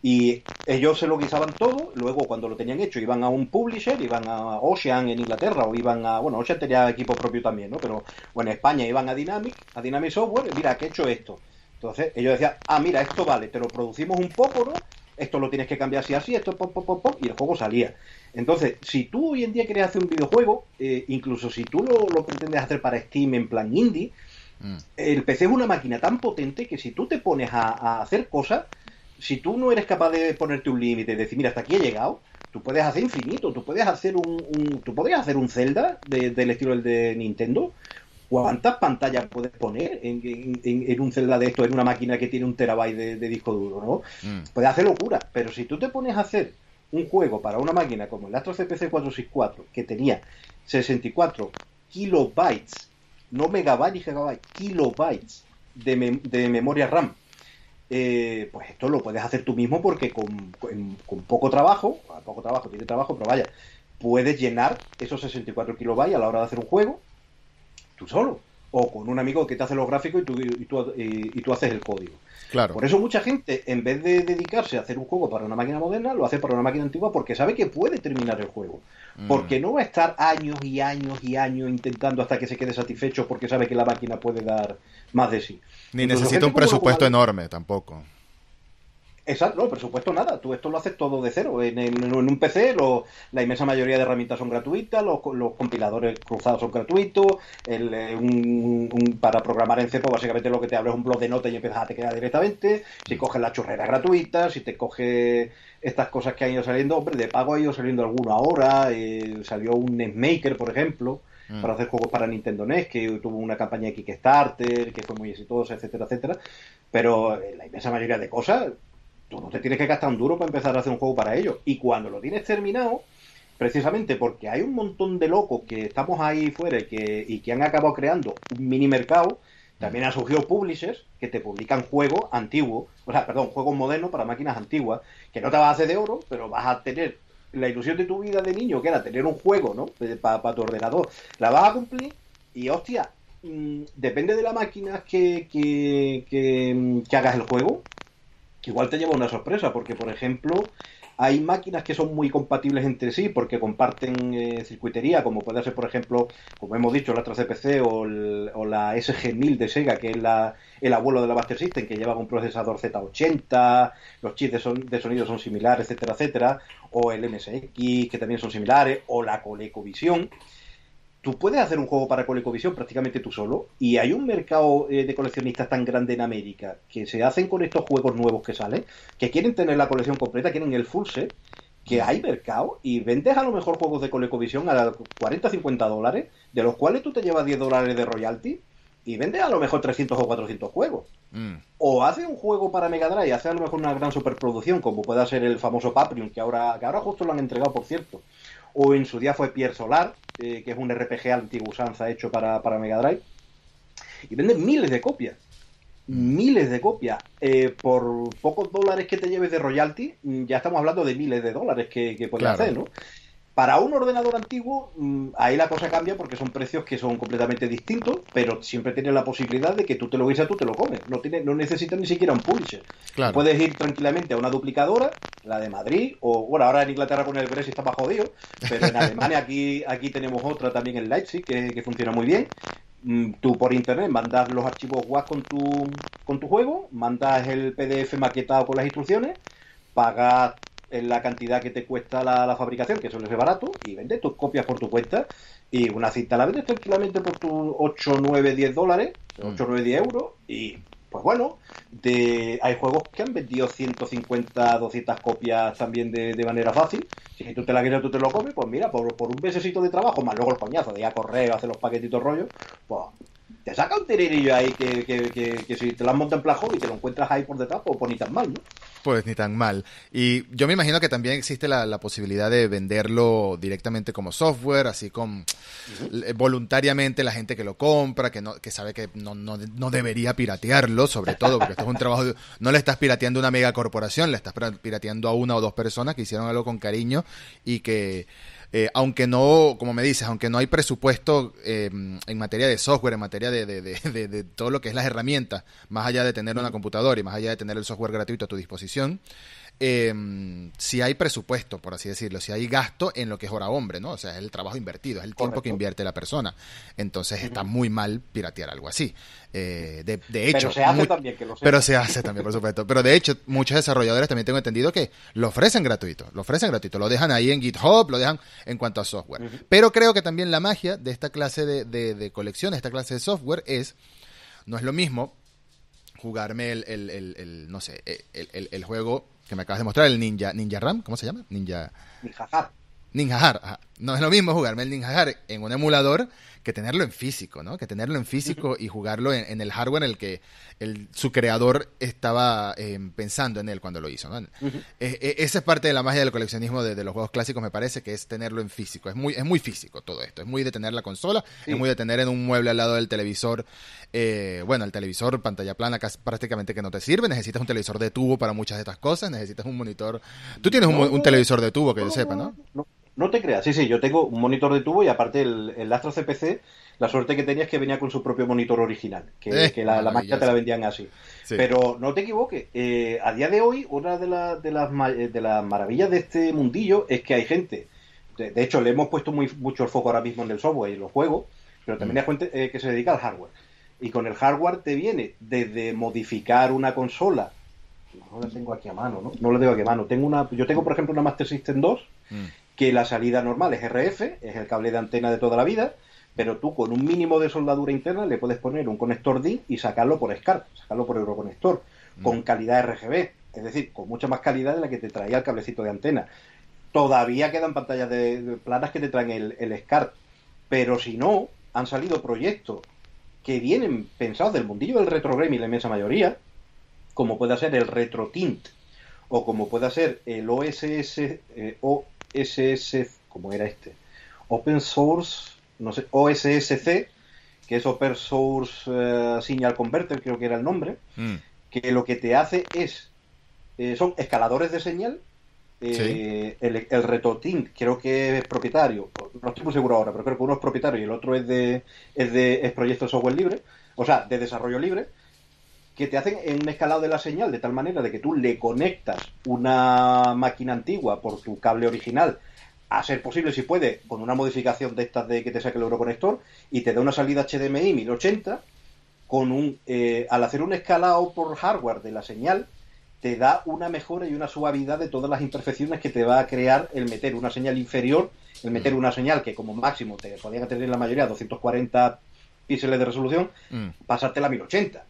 Speaker 2: y ellos se lo guisaban todo, luego cuando lo tenían hecho iban a un publisher, iban a Ocean en Inglaterra o iban a, bueno, Ocean tenía equipo propio también, ¿no? Pero bueno, en España iban a Dynamic, a Dynamic Software, mira, que he hecho esto. Entonces ellos decían, ah, mira, esto vale, te lo producimos un poco, ¿no? Esto lo tienes que cambiar así, así, esto, pop, pop, pop, y el juego salía. Entonces, si tú hoy en día quieres hacer un videojuego, eh, incluso si tú lo, pretendes hacer para Steam en plan indie, mm. el PC es una máquina tan potente que si tú te pones a, hacer cosas, si tú no eres capaz de ponerte un límite, de decir, mira, hasta aquí he llegado, tú puedes hacer infinito, tú puedes hacer un, tú podrías hacer un Zelda del estilo del de Nintendo, ¿Cuántas pantallas puedes poner en, un Zelda de esto, en una máquina que tiene un terabyte de, disco duro, ¿no? Mm. Puedes hacer locura, pero si tú te pones a hacer un juego para una máquina como el Astro CPC 464, que tenía 64 kilobytes, no megabytes y gigabytes, kilobytes de, memoria RAM, eh, pues esto lo puedes hacer tú mismo porque con, con, poco trabajo, poco trabajo, tiene trabajo, pero vaya, puedes llenar esos 64 kilobytes a la hora de hacer un juego tú solo. O con un amigo que te hace los gráficos y tú, y tú, y, tú haces el código.
Speaker 1: Claro.
Speaker 2: Por eso mucha gente, en vez de dedicarse a hacer un juego para una máquina moderna, lo hace para una máquina antigua porque sabe que puede terminar el juego. Mm. Porque no va a estar años y años y años intentando hasta que se quede satisfecho porque sabe que la máquina puede dar más de sí.
Speaker 1: Ni necesita un presupuesto enorme tampoco.
Speaker 2: Exacto, no, presupuesto nada. Tú esto lo haces todo de cero. En, un PC la inmensa mayoría de herramientas son gratuitas, los, compiladores cruzados son gratuitos. Eh, para programar en C, pues básicamente lo que te habla es un blog de notas y empiezas a te quedar directamente. Si coges la churrera gratuita, si te coges estas cosas que han ido saliendo, hombre, de pago ha ido saliendo alguno ahora. Eh, salió un NetMaker, por ejemplo mm. para hacer juegos para Nintendo NES, que tuvo una campaña de Kickstarter, que fue muy exitosa, etcétera, etcétera. Pero la inmensa mayoría de cosas no te tienes que gastar un duro para empezar a hacer un juego para ello. Y cuando lo tienes terminado, precisamente porque hay un montón de locos que estamos ahí fuera y que, y que han acabado creando un mini mercado, también han surgido publishers que te publican juegos antiguos, o sea, perdón, juegos modernos para máquinas antiguas, que no te vas a hacer de oro, pero vas a tener la ilusión de tu vida de niño, que era tener un juego, ¿no? Para tu ordenador. La vas a cumplir y, hostia, mm, depende de la máquina que, que, que hagas el juego, igual te lleva una sorpresa, porque por ejemplo hay máquinas que son muy compatibles entre sí porque comparten eh, circuitería, como puede ser, por ejemplo, como hemos dicho, la CPC o, o la SG-1000 de Sega, que es la, el abuelo de la Master System, que lleva un procesador Z80, los chips de, son, de sonido son similares, etcétera, etcétera, o el MSX, que también son similares, o la ColecoVision tú puedes hacer un juego para ColecoVision prácticamente tú solo y hay un mercado eh, de coleccionistas tan grande en América que se hacen con estos juegos nuevos que salen, que quieren tener la colección completa, quieren el full set, que hay mercado y vendes a lo mejor juegos de ColecoVision a 40 50 dólares, de los cuales tú te llevas 10 dólares de royalty y vendes a lo mejor 300 o 400 juegos. Mm. O hace un juego para Mega Drive, hace a lo mejor una gran superproducción, como pueda ser el famoso Paprium, que ahora, que ahora justo lo han entregado, por cierto o en su día fue Pierre Solar, eh, que es un RPG antiguo usanza hecho para, para Mega Drive, y venden miles de copias. Miles de copias. Eh, por pocos dólares que te lleves de royalty, ya estamos hablando de miles de dólares que, que puedes hacer, ¿no? Para un ordenador antiguo, mm, ahí la cosa cambia porque son precios que son completamente distintos, pero siempre tienes la posibilidad de que tú te lo guises, tú te lo comes. No, tiene, no necesitas ni siquiera un publisher. Puedes ir tranquilamente a una duplicadora, la de Madrid, o bueno, ahora en Inglaterra con el Brexit está más jodido, pero en [LAUGHS] Alemania aquí, aquí tenemos otra también en Leipzig que, que funciona muy bien mm, tú por internet mandas los archivos WAS con tu, con tu juego, mandas el PDF maquetado con las instrucciones, pagas en la cantidad que te cuesta la, fabricación, que suele ser barato, y vendes tus copias por tu cuenta. Y una cinta la vendes tranquilamente por tus 8, 9, 10 dólares, 8, 9, 10 euros, y pues bueno, de, hay juegos que han vendido 150, 200 copias también de, manera fácil. Si tú te la quieres, tú te lo comes, pues mira, por, un mesecito de trabajo, más luego el coñazo de ir a correo, hacer los paquetitos rollos, pues te saca un tirerillo ahí que, que, si te lo han montado en plajón y te lo encuentras ahí por detrás, pues, pues, ni tan mal, ¿no?
Speaker 1: Pues ni tan mal. Y yo me imagino que también existe la, posibilidad de venderlo directamente como software, así con voluntariamente la gente que lo compra, que no, que sabe que no, no, no debería piratearlo, sobre todo, porque esto es un trabajo, no le estás pirateando a una mega corporación, le estás pirateando a una o dos personas que hicieron algo con cariño y que eh, aunque no, como me dices, aunque no hay presupuesto eh, en materia de software, en materia de, de, de, de, todo lo que es las herramientas, más allá de tener una computadora y más allá de tener el software gratuito a tu disposición, eh, si hay presupuesto, por así decirlo, si hay gasto en lo que es hora hombre, ¿no? O sea, es el trabajo invertido, es el tiempo que invierte la persona. Entonces está muy mal piratear algo así. Eh, de, de, hecho,
Speaker 2: pero se hace también, que lo
Speaker 1: Pero se hace también, por supuesto. Pero de hecho, muchos desarrolladores también tengo entendido que lo ofrecen gratuito, lo ofrecen gratuito, lo dejan ahí en GitHub, lo dejan en cuanto a software. Pero creo que también la magia de esta clase de, de, de colección, esta clase de software es, no es lo mismo jugarme el, el, el, no sé, el, el, juego que me acabas de mostrar, el Ninja, Ninja Ram, ¿cómo se llama? Ninja...
Speaker 2: Ninja Har.
Speaker 1: Ninja Har, no es lo mismo jugarme el Ninja Har en un emulador que tenerlo en físico, ¿no? Que tenerlo en físico y jugarlo en, el hardware en el que el, su creador estaba eh, pensando en él cuando lo hizo, ¿no? Eh, eh, esa es parte de la magia del coleccionismo de, los juegos clásicos, me parece, que es tenerlo en físico. Es muy, es muy físico todo esto. Es muy de tener la consola, es muy de tener en un mueble al lado del televisor. bueno, el televisor, pantalla plana, casi, prácticamente que no te sirve. Necesitas un televisor de tubo para muchas de estas cosas. Necesitas un monitor. Tú tienes un, televisor de tubo, que yo sepa, ¿no?
Speaker 2: no no te creas, sí, sí, yo tengo un monitor de tubo y aparte el, el Astro CPC, la suerte que tenía es que venía con su propio monitor original, que, eh, la, máquina te la vendían así. Pero no te equivoques, eh, a día de hoy, una de, de, las, de las maravillas de este mundillo es que hay gente, de, hecho le hemos puesto muy, mucho el foco ahora mismo en el software y en los juegos, pero también hay gente eh, que se dedica al hardware. Y con el hardware te viene desde modificar una consola no la tengo aquí a mano, ¿no? No la tengo aquí a mano. Tengo una, yo tengo, por ejemplo, una Master System 2, mm. Que la salida normal es RF, es el cable de antena de toda la vida, pero tú con un mínimo de soldadura interna le puedes poner un conector DIN y sacarlo por SCART, sacarlo por Euroconector, mm. con calidad RGB, es decir, con mucha más calidad de la que te traía el cablecito de antena. Todavía quedan pantallas de, planas que te traen el, el SCART, pero si no, han salido proyectos que vienen pensados del mundillo del retro y la inmensa mayoría, como puede ser el retro tint o como puede ser el OSS, eh, OSS, como era este, Open Source, no sé, OSSC, que es Open Source eh, Signal Converter, creo que era el nombre, mm. que lo que te hace es, eh, son escaladores de señal el, el RetroTint creo que es propietario, no estoy muy seguro ahora, pero creo que uno es propietario y el otro es de, es de es proyecto de software libre, o sea, de desarrollo libre, que te hacen en un escalado de la señal de tal manera de que tú le conectas una máquina antigua por tu cable original, a ser posible si puede, con una modificación de estas de que te saque el euroconector, y te da una salida HDMI 1080, con un, eh, al hacer un escalado por hardware de la señal, te da una mejora y una suavidad de todas las imperfecciones que te va a crear el meter una señal inferior, el meter mm. una señal que como máximo te podían tener la mayoría 240 píxeles de resolución, mm. pasarte la 1080.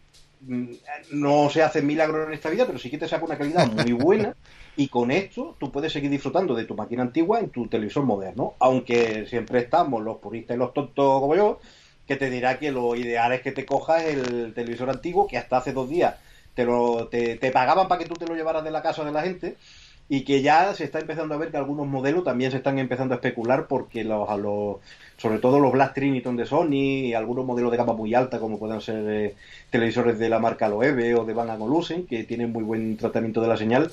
Speaker 2: Mm, no se hace milagros en esta vida, pero sí que te saca una calidad muy buena [LAUGHS] y con esto tú puedes seguir disfrutando de tu máquina antigua en tu televisor moderno, aunque siempre estamos los puristas y los tontos como yo, que te dirá que lo ideal es que te cojas el televisor antiguo que hasta hace dos días te, lo, te, pagaban para que tú te lo llevaras de la casa de la gente y que ya se está empezando a ver que algunos modelos también se están empezando a especular porque los, los sobre todo los Black Triniton de Sony y algunos modelos de gama muy alta como pueden ser eh, televisores de la marca Loewe o de Bang Olufsen que tienen muy buen tratamiento de la señal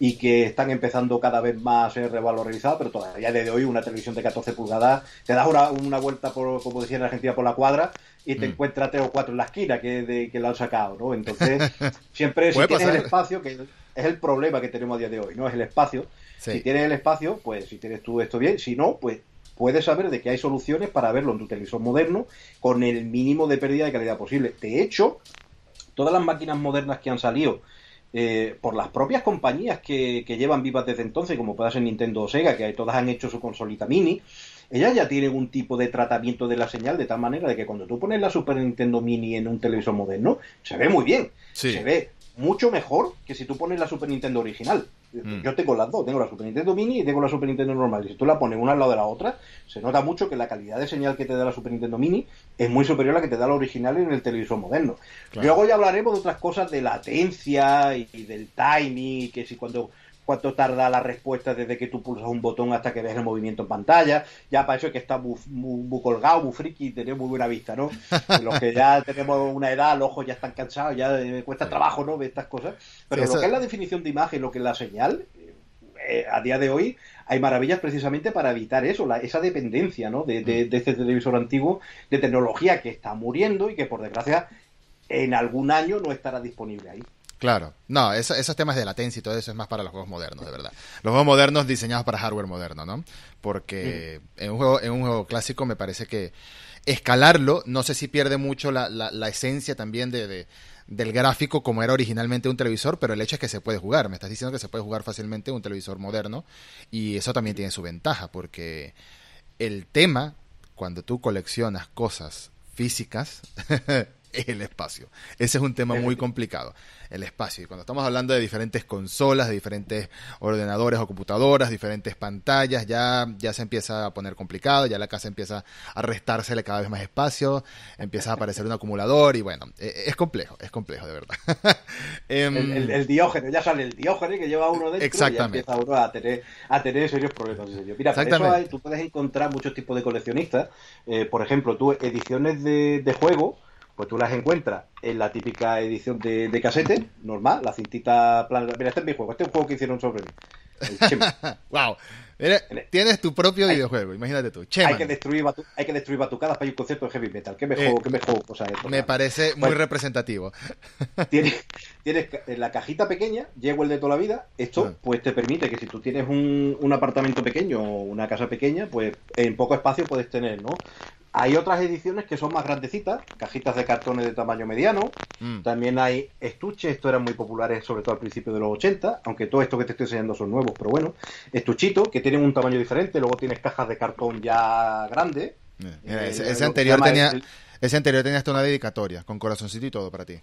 Speaker 2: y que están empezando cada vez más a ser revalorizados, pero todavía desde hoy una televisión de 14 pulgadas, te das una, una vuelta, por, como decía en Argentina, por la cuadra y te mm. encuentras tres o cuatro en la esquina que, de, que lo han sacado, ¿no? Entonces, [LAUGHS] siempre si tienes el espacio, que es el problema que tenemos a día de hoy, ¿no? Es el espacio. Si tienes el espacio, pues si tienes tú esto bien, si no, pues puedes saber de que hay soluciones para verlo en tu televisor moderno con el mínimo de pérdida de calidad posible. De hecho, todas las máquinas modernas que han salido, eh, por las propias compañías que, llevan vivas desde entonces, como pueda ser Nintendo o Sega, que todas han hecho su consolita mini, ellas ya tienen un tipo de tratamiento de la señal de tal manera de que cuando tú pones la Super Nintendo Mini en un televisor moderno, se ve muy bien. Se ve mucho mejor que si tú pones la Super Nintendo original. Mm. Yo tengo las dos, tengo la Super Nintendo Mini y tengo la Super Nintendo normal. Y si tú la pones una al lado de la otra, se nota mucho que la calidad de señal que te da la Super Nintendo Mini es muy superior a la que te da la original en el televisor moderno. Luego ya hablaremos de otras cosas de latencia y, del timing, que si cuando cuánto tarda la respuesta desde que tú pulsas un botón hasta que ves el movimiento en pantalla. Ya para eso es que está muy, colgado, muy friki y tener muy buena vista, ¿no? [LAUGHS] Los que ya tenemos una edad, los ojos ya están cansados, ya me cuesta trabajo, ¿no? Ver estas cosas. Pero lo que es la definición de imagen, lo que es la señal, eh, a día de hoy hay maravillas precisamente para evitar eso, la, esa dependencia, ¿no? De, de, de este televisor antiguo, de tecnología que está muriendo y que por desgracia en algún año no estará disponible ahí.
Speaker 1: Claro, no, esos temas de latencia y todo eso es más para los juegos modernos, de verdad. Los juegos modernos diseñados para hardware moderno, ¿no? Porque en, un juego, en un juego clásico me parece que escalarlo, no sé si pierde mucho la, la, esencia también de, del gráfico como era originalmente un televisor, pero el hecho es que se puede jugar. Me estás diciendo que se puede jugar fácilmente un televisor moderno y eso también tiene su ventaja porque el tema, cuando tú coleccionas cosas físicas, [LAUGHS] es [LAUGHS] el espacio. Ese es un tema muy complicado, el espacio. Y cuando estamos hablando de diferentes consolas, de diferentes ordenadores o computadoras, diferentes pantallas, ya, ya se empieza a poner complicado, ya la casa empieza a restársele cada vez más espacio, empieza a aparecer un acumulador y bueno, e, e, es complejo, es complejo de verdad. [LAUGHS]
Speaker 2: Em, el, diógeno, ya sale el diógeno que lleva uno dentro
Speaker 1: exactamente.
Speaker 2: y empieza uno a tener, a tener serios problemas. Mira, por eso tú puedes encontrar muchos tipos de coleccionistas. Eh, por ejemplo, tú ediciones de, de juego pues tú las encuentras en la típica edición de, de casete, normal, la cintita plana. Mira, este es mi juego, este es un juego que hicieron sobre mí.
Speaker 1: wow. [LAUGHS] tienes tu propio videojuego, imagínate tú.
Speaker 2: Hay que destruir hay que destruir batucadas para ir a un concierto de heavy metal. ¿Qué me juego, qué me juego
Speaker 1: Me parece muy representativo. [LAUGHS]
Speaker 2: Tienes, tienes en la cajita pequeña, llego el de toda la vida. Esto ah. pues te permite que si tú tienes un, un apartamento pequeño o una casa pequeña, pues en poco espacio puedes tener, ¿no? Hay otras ediciones que son más grandecitas, cajitas de cartones de tamaño mediano.
Speaker 1: Mm.
Speaker 2: También hay estuches, estos eran muy populares sobre todo al principio de los 80, aunque todo esto que te estoy enseñando son nuevos, pero bueno. Estuchitos que tienen un tamaño diferente, luego tienes cajas de cartón ya grandes.
Speaker 1: Mira,
Speaker 2: Eh,
Speaker 1: ese, anterior tenía,
Speaker 2: el-
Speaker 1: ese anterior tenía hasta una dedicatoria, con corazoncito y todo para ti.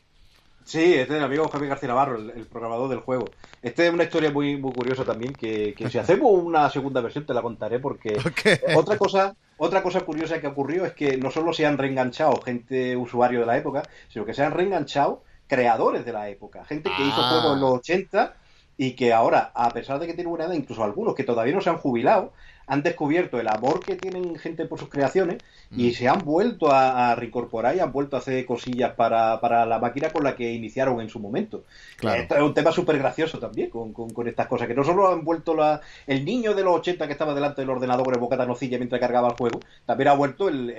Speaker 2: Sí, este es el amigo Javier García Navarro, el, el programador del juego. Este es una historia muy, muy curiosa también, que, que si [LAUGHS] hacemos una segunda versión te la contaré, porque [LAUGHS] otra cosa, otra cosa curiosa que ocurrió es que no solo se han reenganchado gente usuario de la época, sino que se han reenganchado creadores de la época, gente que hizo
Speaker 1: Ah.
Speaker 2: juegos en los 80 y que ahora, a pesar de que tienen una edad, incluso algunos que todavía no se han jubilado, han descubierto el amor que tienen gente por sus creaciones y
Speaker 1: Mm.
Speaker 2: se han vuelto a, a reincorporar y han vuelto a hacer cosillas para, para la máquina con la que iniciaron en su momento.
Speaker 1: Claro.
Speaker 2: Esto es un tema súper gracioso también con, con- con estas cosas, que no solo han vuelto la, el niño de los 80 que estaba delante del ordenador con el bocata nocilla mientras cargaba el juego, también ha vuelto el,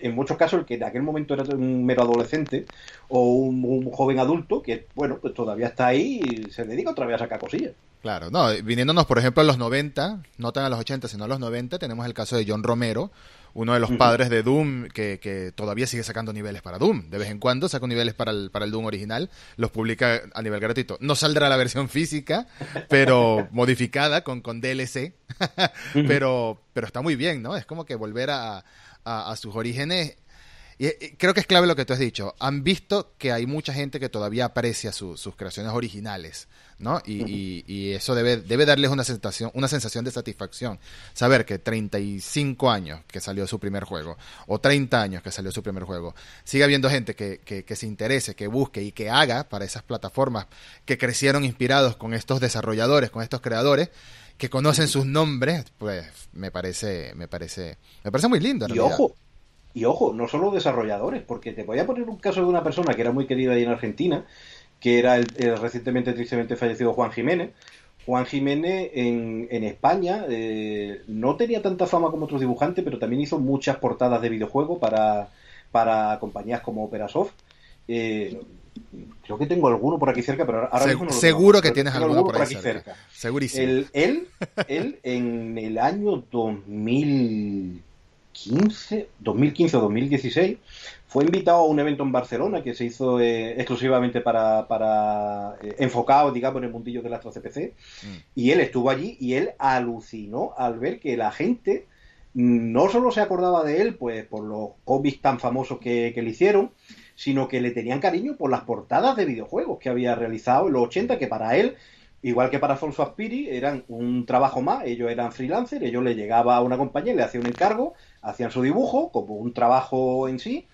Speaker 2: en muchos casos el que en aquel momento era un mero adolescente o un, un joven adulto que, bueno, pues todavía está ahí y se dedica otra vez a sacar cosillas.
Speaker 1: Claro, no, viniéndonos por ejemplo a los 90, no tan a los 80, sino a los 90, tenemos el caso de John Romero, uno de los padres de Doom, que, que todavía sigue sacando niveles para Doom. De vez en cuando saca niveles para el, para el Doom original, los publica a nivel gratuito. No saldrá la versión física, pero [LAUGHS] modificada con, con DLC, [LAUGHS] pero, pero está muy bien, ¿no? Es como que volver a, a- a sus orígenes. Y, y creo que es clave lo que tú has dicho. Han visto que hay mucha gente que todavía aprecia su- sus creaciones originales, ¿no? Y, y- y eso debe, debe darles una sensación, una sensación de satisfacción. Saber que 35 años que salió su primer juego, o 30 años que salió su primer juego, sigue habiendo gente que, que- que se interese, que busque y que haga para esas plataformas que crecieron inspirados con estos desarrolladores, con estos creadores, que conocen sus nombres, pues me parece, me parece, me parece muy lindo. en
Speaker 2: Y
Speaker 1: realidad.
Speaker 2: ojo, y ojo, no solo desarrolladores, porque te voy a poner un caso de una persona que era muy querida ahí en Argentina, que era el, el recientemente tristemente fallecido Juan Jiménez. Juan Jiménez en, en España eh, no tenía tanta fama como otros dibujantes, pero también hizo muchas portadas de videojuegos para, para compañías como Operasoft. Eh, creo que tengo alguno por aquí cerca, pero ahora mismo no lo
Speaker 1: seguro
Speaker 2: tengo.
Speaker 1: que tienes alguno por
Speaker 2: aquí
Speaker 1: cerca.
Speaker 2: cerca.
Speaker 1: Segurísimo.
Speaker 2: El- él, él en el año 2015, 2015 o 2016 fue invitado a un evento en Barcelona que se hizo eh, exclusivamente para, para eh, enfocado, digamos, en el mundillo del Astro CPC.
Speaker 1: Mm.
Speaker 2: Y él estuvo allí y él alucinó al ver que la gente no solo se acordaba de él, pues por los cómics tan famosos que, que le hicieron, sino que le tenían cariño por las portadas de videojuegos que había realizado en los 80, que para él, igual que para Alfonso Aspiri, eran un trabajo más, ellos eran freelancers, ellos le llegaba a una compañía, le hacía un encargo, hacían su dibujo como un trabajo en sí,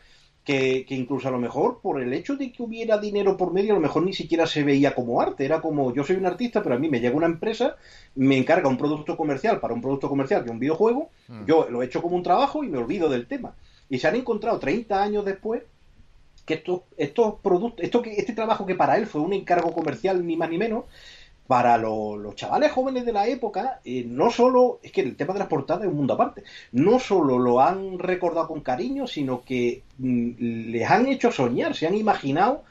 Speaker 2: que, que incluso a lo mejor por el hecho de que hubiera dinero por medio, a lo mejor ni siquiera se veía como arte, era como yo soy un artista, pero a mí me llega una empresa, me encarga un producto comercial para un producto comercial que un videojuego,
Speaker 1: Mm.
Speaker 2: yo lo he hecho como un trabajo y me olvido del tema. Y se han encontrado 30 años después que estos, estos productos, esto que, este trabajo que para él fue un encargo comercial ni más ni menos, para lo- los chavales jóvenes de la época, eh, no solo, es que el tema de las portadas es un mundo aparte, no solo lo han recordado con cariño, sino que mm, les han hecho soñar, se han imaginado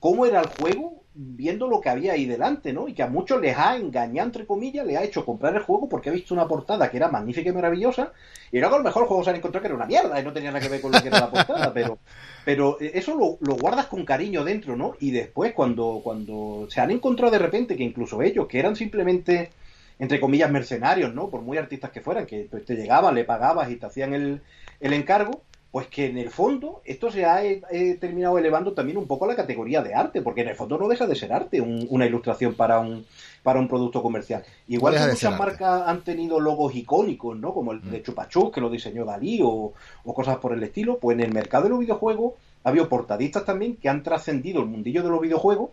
Speaker 2: cómo era el juego viendo lo que había ahí delante, ¿no? Y que a muchos les ha engañado, entre comillas, les ha hecho comprar el juego porque ha visto una portada que era magnífica y maravillosa, y luego a lo mejor el juego se han encontrado que era una mierda y no tenía nada que ver con lo que era la portada, pero, pero eso lo, lo guardas con cariño dentro, ¿no? Y después cuando, cuando se han encontrado de repente que incluso ellos, que eran simplemente, entre comillas, mercenarios, ¿no? Por muy artistas que fueran, que pues, te llegaban, le pagabas y te hacían el, el encargo, pues que en el fondo esto se ha eh, terminado elevando también un poco a la categoría de arte, porque en el fondo no deja de ser arte un- una ilustración para un para un producto comercial. Igual
Speaker 1: No
Speaker 2: que muchas
Speaker 1: arte.
Speaker 2: marcas han tenido logos icónicos, ¿no? Como el
Speaker 1: Mm.
Speaker 2: de Chupachus, que lo diseñó Dalí, o, o cosas por el estilo, pues en el mercado de los videojuegos ha habido portadistas también que han trascendido el mundillo de los videojuegos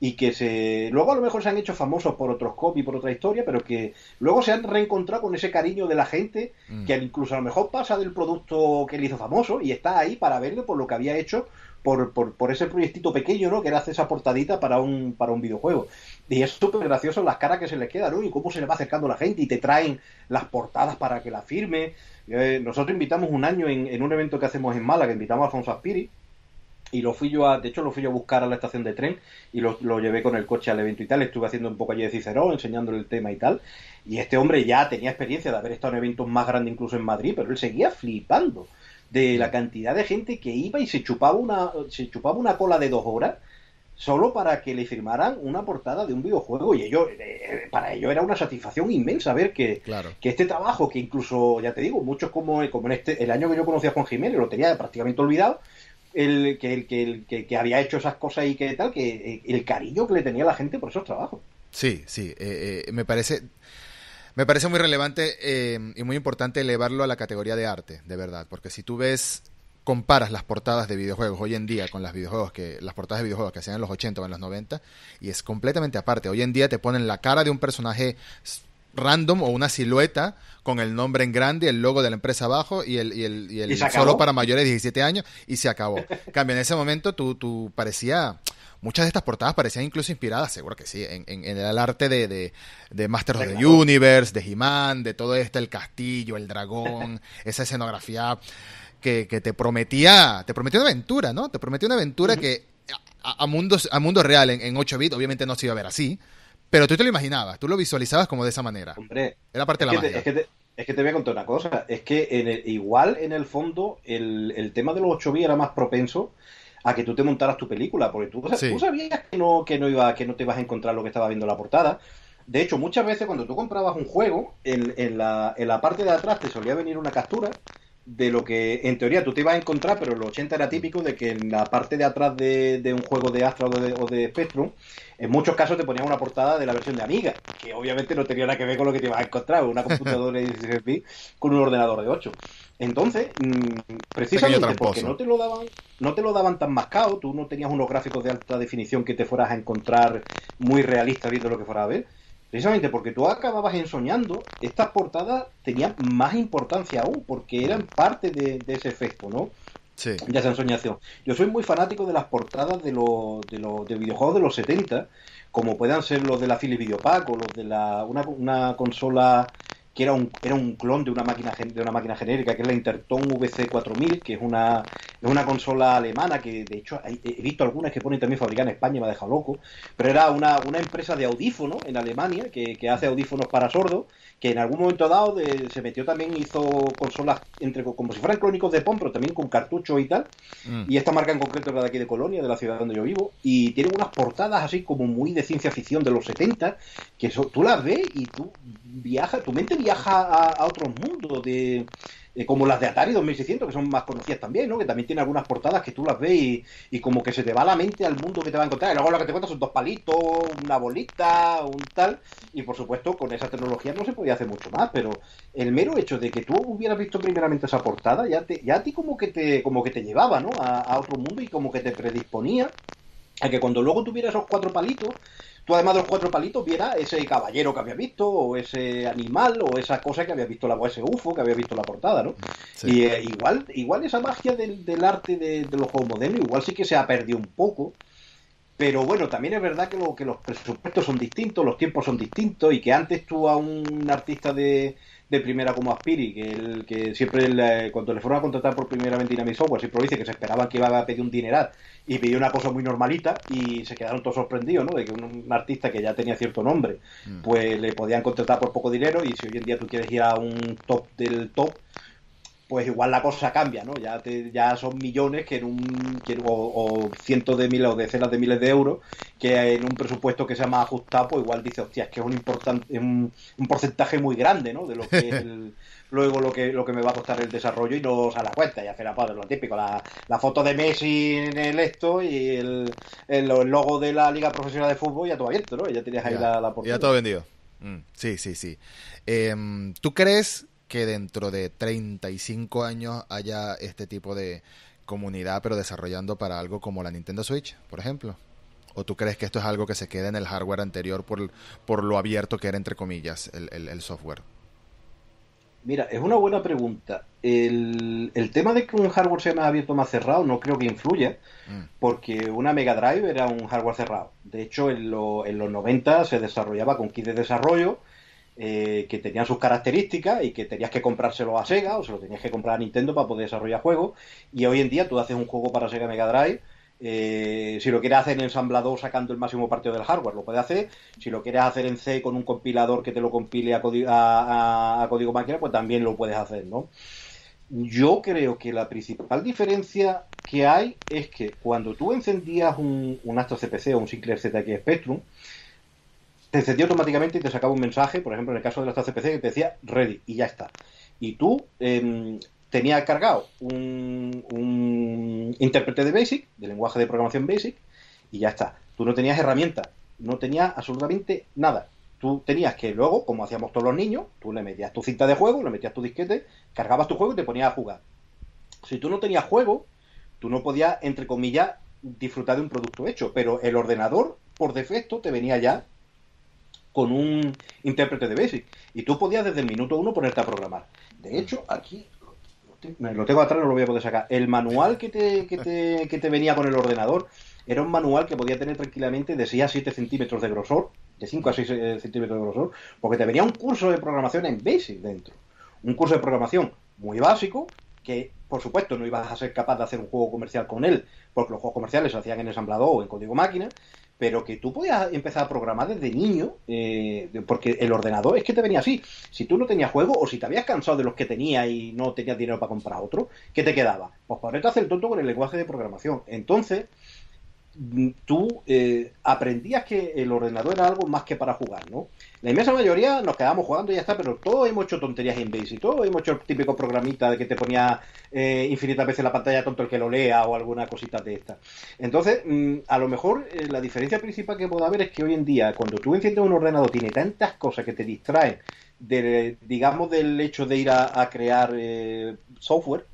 Speaker 2: y que se luego a lo mejor se han hecho famosos por otros cómics, por otra historia, pero que luego se han reencontrado con ese cariño de la gente
Speaker 1: Mm.
Speaker 2: que incluso a lo mejor pasa del producto que le hizo famoso y está ahí para verle por lo que había hecho por, por, por ese proyectito pequeño, ¿no? Que era hacer esa portadita para un, para un videojuego. Y es súper gracioso las caras que se le quedan, ¿no? Y cómo se le va acercando la gente y te traen las portadas para que la firme. Eh, nosotros invitamos un año en, en un evento que hacemos en Málaga, invitamos a Alfonso Aspiri y lo fui yo a, de hecho lo fui yo a buscar a la estación de tren y lo, lo llevé con el coche al evento y tal, estuve haciendo un poco allí de Cicerón, enseñándole el tema y tal, y este hombre ya tenía experiencia de haber estado en eventos más grandes incluso en Madrid, pero él seguía flipando de la cantidad de gente que iba y se chupaba una, se chupaba una cola de dos horas solo para que le firmaran una portada de un videojuego. Y ello, eh, para ello era una satisfacción inmensa ver que, que este trabajo que incluso ya te digo muchos como, como en este el año que yo conocía a Juan Jiménez lo tenía prácticamente olvidado el que, el, que, que, había hecho esas cosas y que tal que el cariño que le tenía la gente por esos trabajos
Speaker 1: sí sí eh, eh, me parece me parece muy relevante y muy importante elevarlo a la categoría de arte, de verdad, porque si tú ves comparas las portadas de videojuegos hoy en día con las videojuegos que las portadas de videojuegos que hacían en los 80 o en los 90 y es completamente aparte. Hoy en día te ponen la cara de un personaje random o una silueta con el nombre en grande, el logo de la empresa abajo y el, y el, y el solo para mayores de 17 años y se acabó. Cambio, en ese momento tú, tú parecía muchas de estas portadas parecían incluso inspiradas, seguro que sí, en, en, el arte de, de, de Masters of the Universe, de He-Man, de todo esto, el castillo, el dragón, [LAUGHS] esa escenografía que, te prometía, te prometió una aventura, ¿no? Te prometió una aventura que a, mundos, a mundo real en, en 8 bits obviamente no se iba a ver así, pero tú te lo imaginabas, tú lo visualizabas como de esa manera.
Speaker 2: Hombre,
Speaker 1: era parte de la magia.
Speaker 2: es, que te, es que te voy a contar una cosa, es que en igual en el fondo el, el tema de los 8 bits era más propenso a que tú te montaras tu película, porque tú, tú sabías que no, que no iba, que no te ibas a encontrar lo que estaba viendo en la portada. De hecho, muchas veces cuando tú comprabas un juego, en, en, la, en la parte de atrás te solía venir una captura de lo que en teoría tú te ibas a encontrar, pero en los 80 era típico de que en la parte de atrás de, de un juego de Astra o de, Spectrum, en muchos casos te ponían una portada de la versión de Amiga, que obviamente no tenía nada que ver con lo que te ibas a encontrar, una computadora de 16 bits con un ordenador de 8. Entonces, mm, precisamente porque no te lo daban, no te lo daban tan mascado, tú no tenías unos gráficos de alta definición que te fueras a encontrar muy realistas viendo lo que fuera a ver, Precisamente porque tú acababas ensoñando, estas portadas tenían más importancia aún, porque eran parte de, ese efecto, ¿no? Sí. De esa ensoñación. Yo soy muy fanático de las portadas de los, de los de videojuegos de los 70, como puedan ser los de la Philips Videopack o los de la, una, una consola que era un, era un clon de una máquina de una máquina genérica, que es la Interton VC4000, que es una, es una consola alemana que de hecho he visto algunas que ponen también fabricar en España, me ha dejado loco, pero era una, una empresa de audífonos en Alemania que, que hace audífonos para sordos que en algún momento dado se metió también, hizo consolas entre como si fueran crónicos de POM, pero también con cartucho y tal. Mm. Y esta marca en concreto es la de aquí de Colonia, de la ciudad donde yo vivo, y tiene unas portadas así como muy de ciencia ficción de los 70, que tú las ves y tú viajas, tu mente viaja a, a otros mundos de eh, como las de Atari 2600, que son más conocidas también, ¿no? Que también tiene algunas portadas que tú las ves y, como que se te va la mente al mundo que te va a encontrar. Y luego lo que te cuentas son dos palitos, una bolita, un tal. Y por supuesto, con esa tecnología no se podía hacer mucho más, pero el mero hecho de que tú hubieras visto primeramente esa portada, ya, te, ya a ti como que te, como que te llevaba, ¿no? A, a otro mundo y como que te predisponía a que cuando luego tuvieras esos cuatro palitos, tú además de los cuatro palitos vieras ese caballero que había visto, o ese animal, o esa cosa que había visto la ese UFO que había visto la portada, ¿no? Y eh, igual, igual esa magia del, arte de, los juegos modernos, igual sí que se ha perdido un poco. Pero bueno, también es verdad que, lo, que los presupuestos son distintos, los tiempos son distintos, y que antes tú a un artista de, de primera como Aspiri, que, el, que siempre cuando le fueron a contratar por primera vez Dynamic Software, siempre dice que se esperaban que iba a pedir un dineral y pidió una cosa muy normalita y se quedaron todos sorprendidos, ¿no? De que un, artista que ya tenía cierto nombre, mm. pues le podían contratar por poco dinero y si hoy en día tú quieres ir a un top del top, pues igual la cosa cambia, ¿no? Ya, ya son millones que en un o, cientos de miles o decenas de miles de euros que en un presupuesto que sea más ajustado, pues igual dice, hostia, es que es un importante un, porcentaje muy grande, ¿no? De lo que es [LAUGHS] luego lo que lo que me va a costar el desarrollo y no se da cuenta, ya será padre, lo típico, la, la, foto de Messi en el esto y el, el, logo de la Liga Profesional de Fútbol ya todo abierto, ¿no? Ya tenías ahí la, la
Speaker 1: Ya todo vendido. Mm, sí, sí, sí. Em, ¿Tú crees que dentro de 35 años haya este tipo de comunidad, pero desarrollando para algo como la Nintendo Switch, por ejemplo? ¿O tú crees que esto es algo que se queda en el hardware anterior por, por lo abierto que era, entre comillas, el, el, software?
Speaker 2: Mira, es una buena pregunta. El, el, tema de que un hardware sea más abierto o más cerrado no creo que influya, mm. porque una Mega Drive era un hardware cerrado. De hecho, en, en los 90 se desarrollaba con kit de desarrollo eh, que tenían sus características y que tenías que comprárselo a Sega o se lo tenías que comprar a Nintendo para poder desarrollar juegos. Y hoy en día tú haces un juego para Sega Mega Drive Eh, si lo quieres hacer en ensamblador sacando el máximo partido del hardware, lo puedes hacer. Si lo quieres hacer en C con un compilador que te lo compile a, a, código máquina, pues también lo puedes hacer, ¿no? Yo creo que la principal diferencia que hay es que cuando tú encendías un, un Astro CPC o un Sinclair ZX Spectrum, te encendía automáticamente y te sacaba un mensaje, por ejemplo, en el caso del Astro CPC, que te decía ready y ya está. Y tú eh, tenías cargado un, un intérprete de BASIC, de lenguaje de programación BASIC, y ya está. Tú no tenías herramientas, no tenías absolutamente nada tú tenías que luego, como hacíamos todos los niños, tú le metías tu cinta de juego, le metías tu disquete, cargabas tu juego y te ponías a jugar. Si tú no tenías juego, tú no podías, entre comillas, disfrutar de un producto hecho, pero el ordenador, por defecto, te venía ya con un intérprete de BASIC. Y tú podías desde el minuto uno ponerte a programar. De hecho, aquí lo tengo atrás, no lo voy a poder sacar. El manual que te, que te, [LAUGHS] que te venía con el ordenador era un manual que podía tener tranquilamente de 6 a 7 centímetros de grosor, de 5 a 6 eh, centímetros de grosor, porque te venía un curso de programación en Basic dentro. Un curso de programación muy básico, que por supuesto no ibas a ser capaz de hacer un juego comercial con él, porque los juegos comerciales se hacían en ensamblador o en código máquina, pero que tú podías empezar a programar desde niño, eh, porque el ordenador es que te venía así. Si tú no tenías juego o si te habías cansado de los que tenías y no tenías dinero para comprar otro, ¿qué te quedaba? Pues ponerte a hacer tonto con el lenguaje de programación. Entonces, tú eh, aprendías que el ordenador era algo más que para jugar, ¿no? La inmensa mayoría nos quedamos jugando y ya está, pero todos hemos hecho tonterías en Basic, todos hemos hecho el típico programita de que te ponía eh, infinitas veces la pantalla tonto el que lo lea o alguna cosita de esta. Entonces, mm, a lo mejor eh, la diferencia principal que puede haber es que hoy en día, cuando tú enciendes un ordenador, tiene tantas cosas que te distraen, de, digamos, del hecho de ir a, crear software,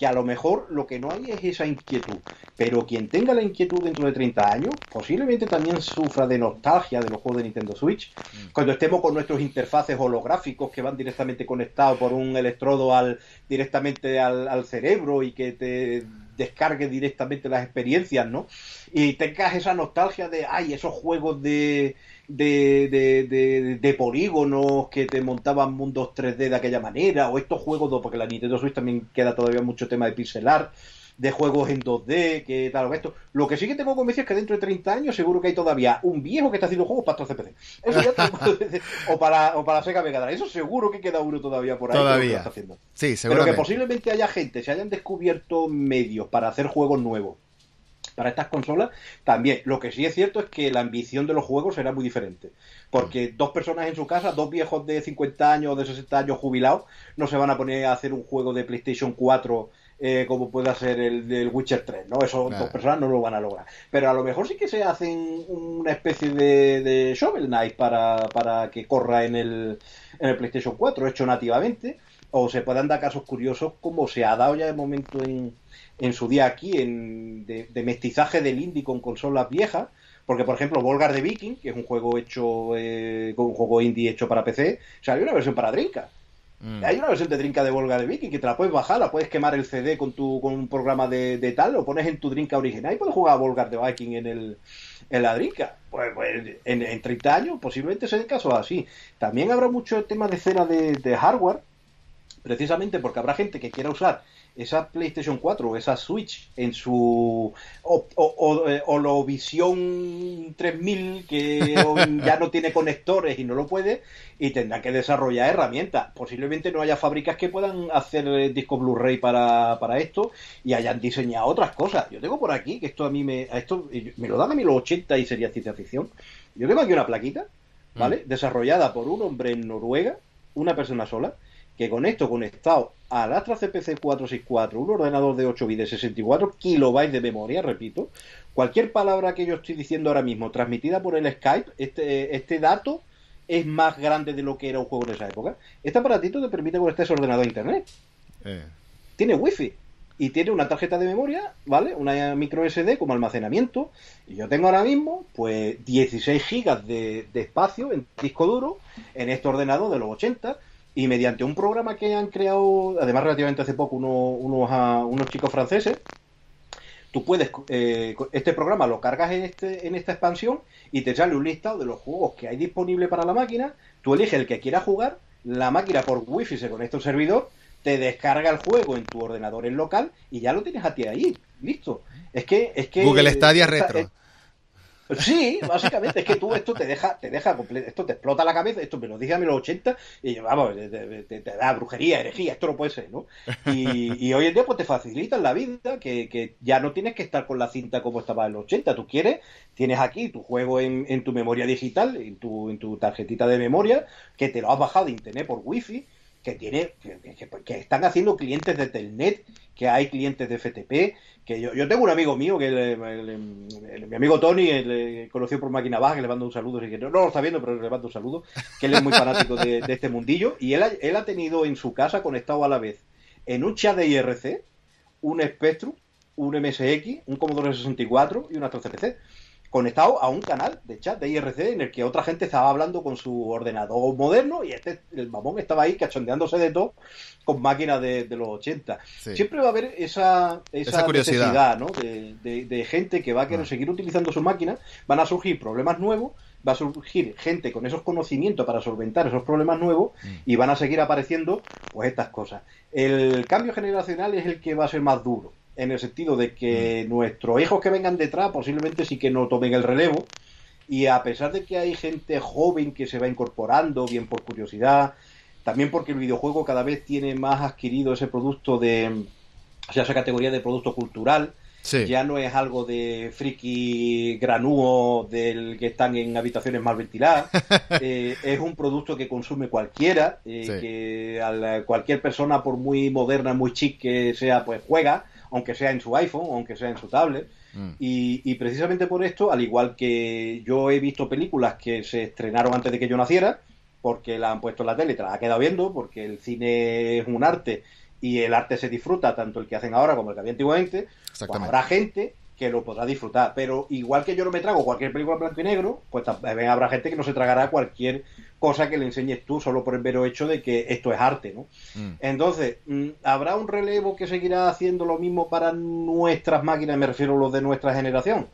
Speaker 2: que a lo mejor lo que no hay es esa inquietud. Pero quien tenga la inquietud dentro de 30 años, posiblemente también sufra de nostalgia de los juegos de Nintendo Switch. Mm. Cuando estemos con nuestros interfaces holográficos que van directamente conectados por un electrodo al, directamente al, cerebro y que te descargue directamente las experiencias, ¿no? Y tengas esa nostalgia de, ay, esos juegos de, de, de, de, polígonos que te montaban mundos 3D de aquella manera, o estos juegos, porque la Nintendo Switch también queda todavía mucho tema de pixelar, de juegos en 2D, que tal, o esto. Lo que sí que tengo convencido es que dentro de 30 años seguro que hay todavía un viejo que está haciendo juegos para estos CPC. Eso ya te o para, o para Sega Mega Drive. Eso seguro que queda uno todavía por ahí.
Speaker 1: Todavía. está haciendo. Sí,
Speaker 2: Pero que posiblemente haya gente, se hayan descubierto medios para hacer juegos nuevos para estas consolas también. Lo que sí es cierto es que la ambición de los juegos será muy diferente. Porque mm. dos personas en su casa, dos viejos de 50 años o de 60 años jubilados, no se van a poner a hacer un juego de PlayStation 4 eh, como puede ser el del Witcher 3, ¿no? Eso dos personas no lo van a lograr. Pero a lo mejor sí que se hacen una especie de, de Shovel Knight para, para que corra en el, en el PlayStation 4, hecho nativamente, o se puedan dar casos curiosos como se ha dado ya de momento en, en su día aquí en, de, mestizaje del indie con consolas viejas. Porque, por ejemplo, Volgar de Viking, que es un juego hecho, eh, un juego indie hecho para PC, salió una versión para Drinka. Mm. Hay una versión de Drinka de Volga de Viking que te la puedes bajar, la puedes quemar el CD con tu con un programa de, tal, lo pones en tu Drinka original y puedes jugar a Volgar de Viking en el en la Drinka. Pues, pues en, en, 30 años posiblemente sea el caso así. También habrá mucho tema de escena de, de hardware, precisamente porque habrá gente que quiera usar esa PlayStation 4 o esa Switch en su o, o, o, Vision 3000 que ya no tiene conectores y no lo puede y tendrá que desarrollar herramientas. Posiblemente no haya fábricas que puedan hacer eh, disco Blu-ray para, para esto y hayan diseñado otras cosas. Yo tengo por aquí que esto a mí me esto me lo dan a mí los 80 y sería ciencia ficción. Yo tengo aquí una plaquita, ¿vale? Mm. Desarrollada por un hombre en Noruega, una persona sola que con esto conectado al Astra CPC 464, un ordenador de 8 bits de 64 kilobytes de memoria, repito, cualquier palabra que yo estoy diciendo ahora mismo transmitida por el Skype, este, este dato es más grande de lo que era un juego en esa época. Este aparatito te permite conectar ese ordenador a internet. Eh. Tiene wifi y tiene una tarjeta de memoria, ¿vale? Una micro SD como almacenamiento. Y yo tengo ahora mismo, pues, 16 gigas de, de espacio en disco duro en este ordenador de los 80 y mediante un programa que han creado, además relativamente hace poco, unos, ah, unos, chicos franceses, tú puedes, eh, este programa lo cargas en, este, en esta expansión y te sale un listado de los juegos que hay disponible para la máquina, tú eliges el que quieras jugar, la máquina por wifi se conecta al servidor, te descarga el juego en tu ordenador en local y ya lo tienes a ti ahí, listo. Es que, es que
Speaker 1: Google Stadia Retro.
Speaker 2: Sí, básicamente, es que tú esto te deja, te deja esto te explota la cabeza, esto me lo dije a mí los 80 y vamos, te, da brujería, herejía, esto no puede ser, ¿no? Y, hoy en día pues te facilitan la vida, que, ya no tienes que estar con la cinta como estaba en los 80, tú quieres, tienes aquí tu juego en, en tu memoria digital, en tu, en tu tarjetita de memoria, que te lo has bajado de internet por wifi, que tiene que, están haciendo clientes de Telnet, que hay clientes de FTP, que yo, yo tengo un amigo mío, que mi amigo Tony, el, conocido por Máquina Baja, que le mando un saludo, que no, lo está viendo, pero le mando un saludo, que él es muy fanático de, este mundillo, y él ha, él ha tenido en su casa conectado a la vez en un chat de IRC, un Spectrum, un MSX, un Commodore 64 y un Astro CPC conectado a un canal de chat de IRC en el que otra gente estaba hablando con su ordenador moderno y este, el mamón estaba ahí cachondeándose de todo con máquinas de, los 80. Siempre va a haber esa, esa, curiosidad ¿no? de, gente que va a querer ah. seguir utilizando su máquina, van a surgir problemas nuevos, va a surgir gente con esos conocimientos para solventar esos problemas nuevos mm. y van a seguir apareciendo pues estas cosas. El cambio generacional es el que va a ser más duro en el sentido de que mm. nuestros hijos que vengan detrás posiblemente sí que no tomen el relevo. Y a pesar de que hay gente joven que se va incorporando, bien por curiosidad, también porque el videojuego cada vez tiene más adquirido ese producto de, o sea, esa categoría de producto cultural, ya no es algo de friki granúo del que están en habitaciones mal ventiladas. [LAUGHS] Eh, es un producto que consume cualquiera, eh, que cualquier persona, por muy moderna, muy chic que sea, pues juega aunque sea en su iPhone, aunque sea en su tablet. Mm. Y, precisamente por esto, al igual que yo he visto películas que se estrenaron antes de que yo naciera, porque la han puesto en la tele y te la ha quedado viendo, porque el cine es un arte y el arte se disfruta, tanto el que hacen ahora como el que había antiguamente, pues habrá gente que lo podrá disfrutar. Pero igual que yo no me trago cualquier película blanco y negro, pues también habrá gente que no se tragará cualquier cosa que le enseñes tú solo por el mero hecho de que esto es arte, ¿no? Mm. Entonces, mm, ¿habrá un relevo que seguirá haciendo lo mismo para nuestras máquinas? Me refiero a los de nuestra generación.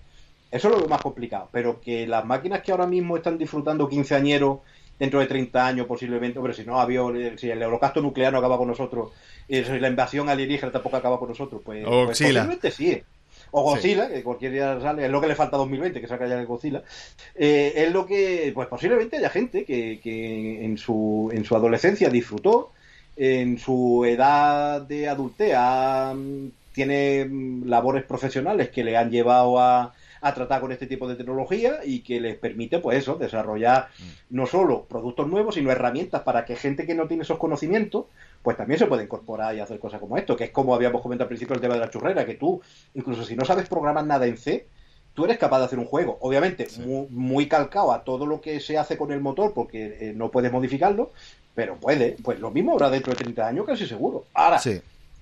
Speaker 2: Eso es lo más complicado, pero que las máquinas que ahora mismo están disfrutando quinceañeros dentro de 30 años posiblemente, pero si no había, si el holocausto nuclear no acaba con nosotros, y si la invasión alienígena tampoco acaba con nosotros, pues, pues posiblemente sí. O Godzilla, que cualquier día sale, es lo que le falta a 2020, que saca ya el Godzilla. Eh, es lo que, pues posiblemente haya gente que, que en, su, en su adolescencia disfrutó, en su edad de adultea tiene labores profesionales que le han llevado a, a tratar con este tipo de tecnología y que les permite, pues eso, desarrollar no solo productos nuevos, sino herramientas para que gente que no tiene esos conocimientos pues también se puede incorporar y hacer cosas como esto, que es como habíamos comentado al principio el tema de la churrera, que tú, incluso si no sabes programar nada en C, tú eres capaz de hacer un juego, obviamente muy, calcado a todo lo que se hace con el motor, porque eh, no puedes modificarlo, pero puede, pues lo mismo habrá dentro de 30 años, casi seguro. Ahora,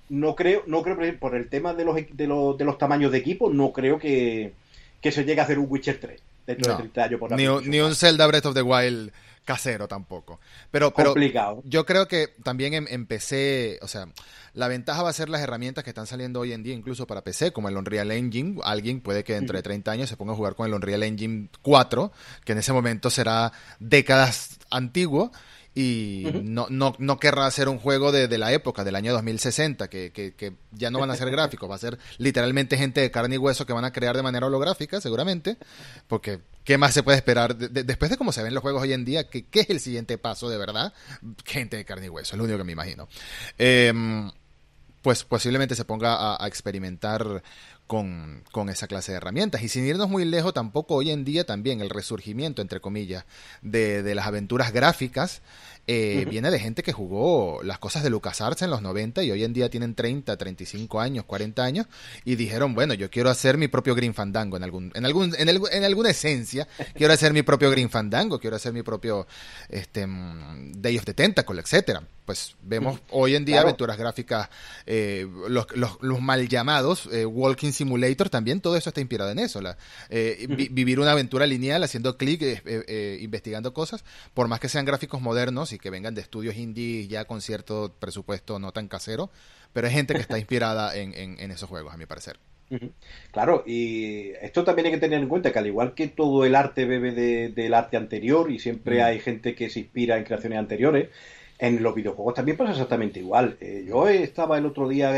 Speaker 2: no creo, no creo, por el tema de los, de los, de los tamaños de equipo, no creo que, se llegue a hacer un Witcher 3 dentro de 30 años. Por
Speaker 1: ni, ni un Zelda Breath of the Wild casero tampoco. Pero, pero
Speaker 2: Complicado.
Speaker 1: yo creo que también en, PC, o sea, la ventaja va a ser las herramientas que están saliendo hoy en día, incluso para PC, como el Unreal Engine. Alguien puede que dentro de 30 años se ponga a jugar con el Unreal Engine 4, que en ese momento será décadas antiguo y no, no, no querrá hacer un juego de, la época, del año 2060, que, que, que ya no van a ser gráficos, va a ser literalmente gente de carne y hueso que van a crear de manera holográfica, seguramente, porque ¿qué más se puede esperar? después de cómo se ven los juegos hoy en día, ¿qué, ¿qué, es el siguiente paso de verdad? Gente de carne y hueso, es lo único que me imagino. Em, pues posiblemente se ponga a, experimentar con, con, esa clase de herramientas. Y sin irnos muy lejos, tampoco hoy en día también el resurgimiento, entre comillas, de, de las aventuras gráficas eh, viene de gente que jugó las cosas de LucasArts en los 90 y hoy en día tienen 30, 35 años, 40 años y dijeron, bueno, yo quiero hacer mi propio Green Fandango en algún en algún en, en alguna esencia, quiero hacer mi propio Green Fandango, quiero hacer mi propio este mm, Day of the Tentacle, etcétera. Pues vemos hoy en día aventuras gráficas eh, los, los, los, mal llamados eh, Walking Simulator también todo eso está inspirado en eso, la, vivir una aventura lineal haciendo clic, investigando cosas, por más que sean gráficos modernos y que vengan de estudios indie ya con cierto presupuesto no tan casero, pero hay gente que está inspirada [LAUGHS] en, en, esos juegos, a mi parecer.
Speaker 2: Claro, y esto también hay que tener en cuenta que al igual que todo el arte bebe del arte anterior y siempre hay gente que se inspira en creaciones anteriores, En los videojuegos también pasa exactamente igual. Eh, yo estaba el otro día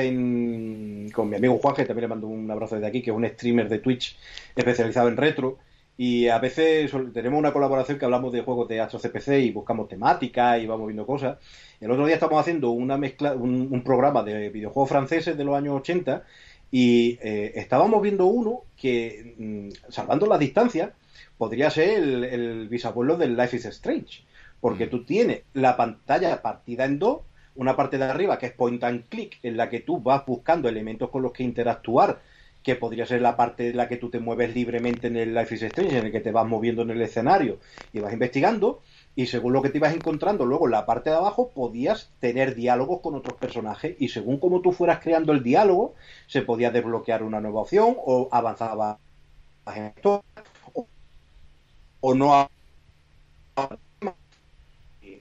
Speaker 2: con mi amigo Juan, que también le mando un abrazo desde aquí, que es un streamer de Twitch especializado en retro. Y a veces tenemos una colaboración que hablamos de juegos de Astro CPC y buscamos temáticas y vamos viendo cosas. El otro día estamos haciendo una mezcla, un, programa de videojuegos franceses de los años 80 y eh, estábamos viendo uno que, mm, salvando las distancias, podría ser el, el bisabuelo del Life is Strange porque mm. tú tienes la pantalla partida en dos, una parte de arriba que es point and click, en la que tú vas buscando elementos con los que interactuar, que podría ser la parte en la que tú te mueves libremente en el Life is Strange, en el que te vas moviendo en el escenario y vas investigando, y según lo que te ibas encontrando luego en la parte de abajo podías tener diálogos con otros personajes y según como tú fueras creando el diálogo se podía desbloquear una nueva opción o avanzaba en esto o, o no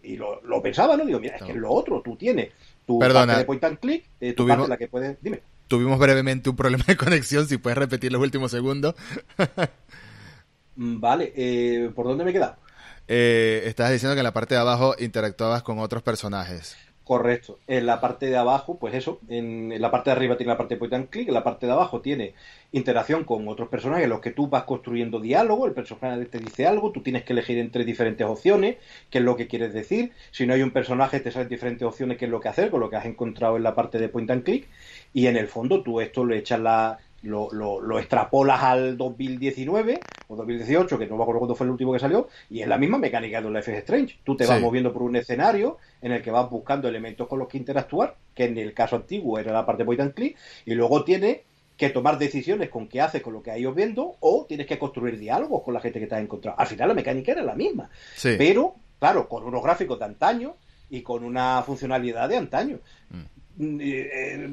Speaker 2: y lo, pensaba, ¿no? Digo, mira, es que es lo otro, tú tienes tu
Speaker 1: Perdona,
Speaker 2: parte de point and click, eh, tu parte la que puedes... Dime.
Speaker 1: Tuvimos brevemente un problema de conexión, si puedes repetir los últimos segundos.
Speaker 2: Mm, vale, eh, ¿por dónde me he quedado?
Speaker 1: Eh, estabas diciendo que en la parte de abajo interactuabas con otros personajes.
Speaker 2: Correcto. En la parte de abajo, pues eso, en, la parte de arriba tiene la parte de point and click, en la parte de abajo tiene interacción con otros personajes en los que tú vas construyendo diálogo, el personaje te dice algo, tú tienes que elegir entre diferentes opciones, qué es lo que quieres decir. Si no hay un personaje, te salen diferentes opciones, qué es lo que hacer, con lo que has encontrado en la parte de point and click. Y en el fondo tú esto le echas la, lo, lo, extrapolas al 2019 o 2018, que no me acuerdo cuándo fue el último que salió, y es la misma mecánica de Life is Strange. Tú te vas moviendo por un escenario en el que vas buscando elementos con los que interactuar, que en el caso antiguo era la parte point and click, y luego tienes que tomar decisiones con qué haces con lo que has ido viendo, o tienes que construir diálogos con la gente que te has encontrado. Al final la mecánica era la misma, pero, claro, con unos gráficos de antaño y con una funcionalidad de antaño. Mm. Eh,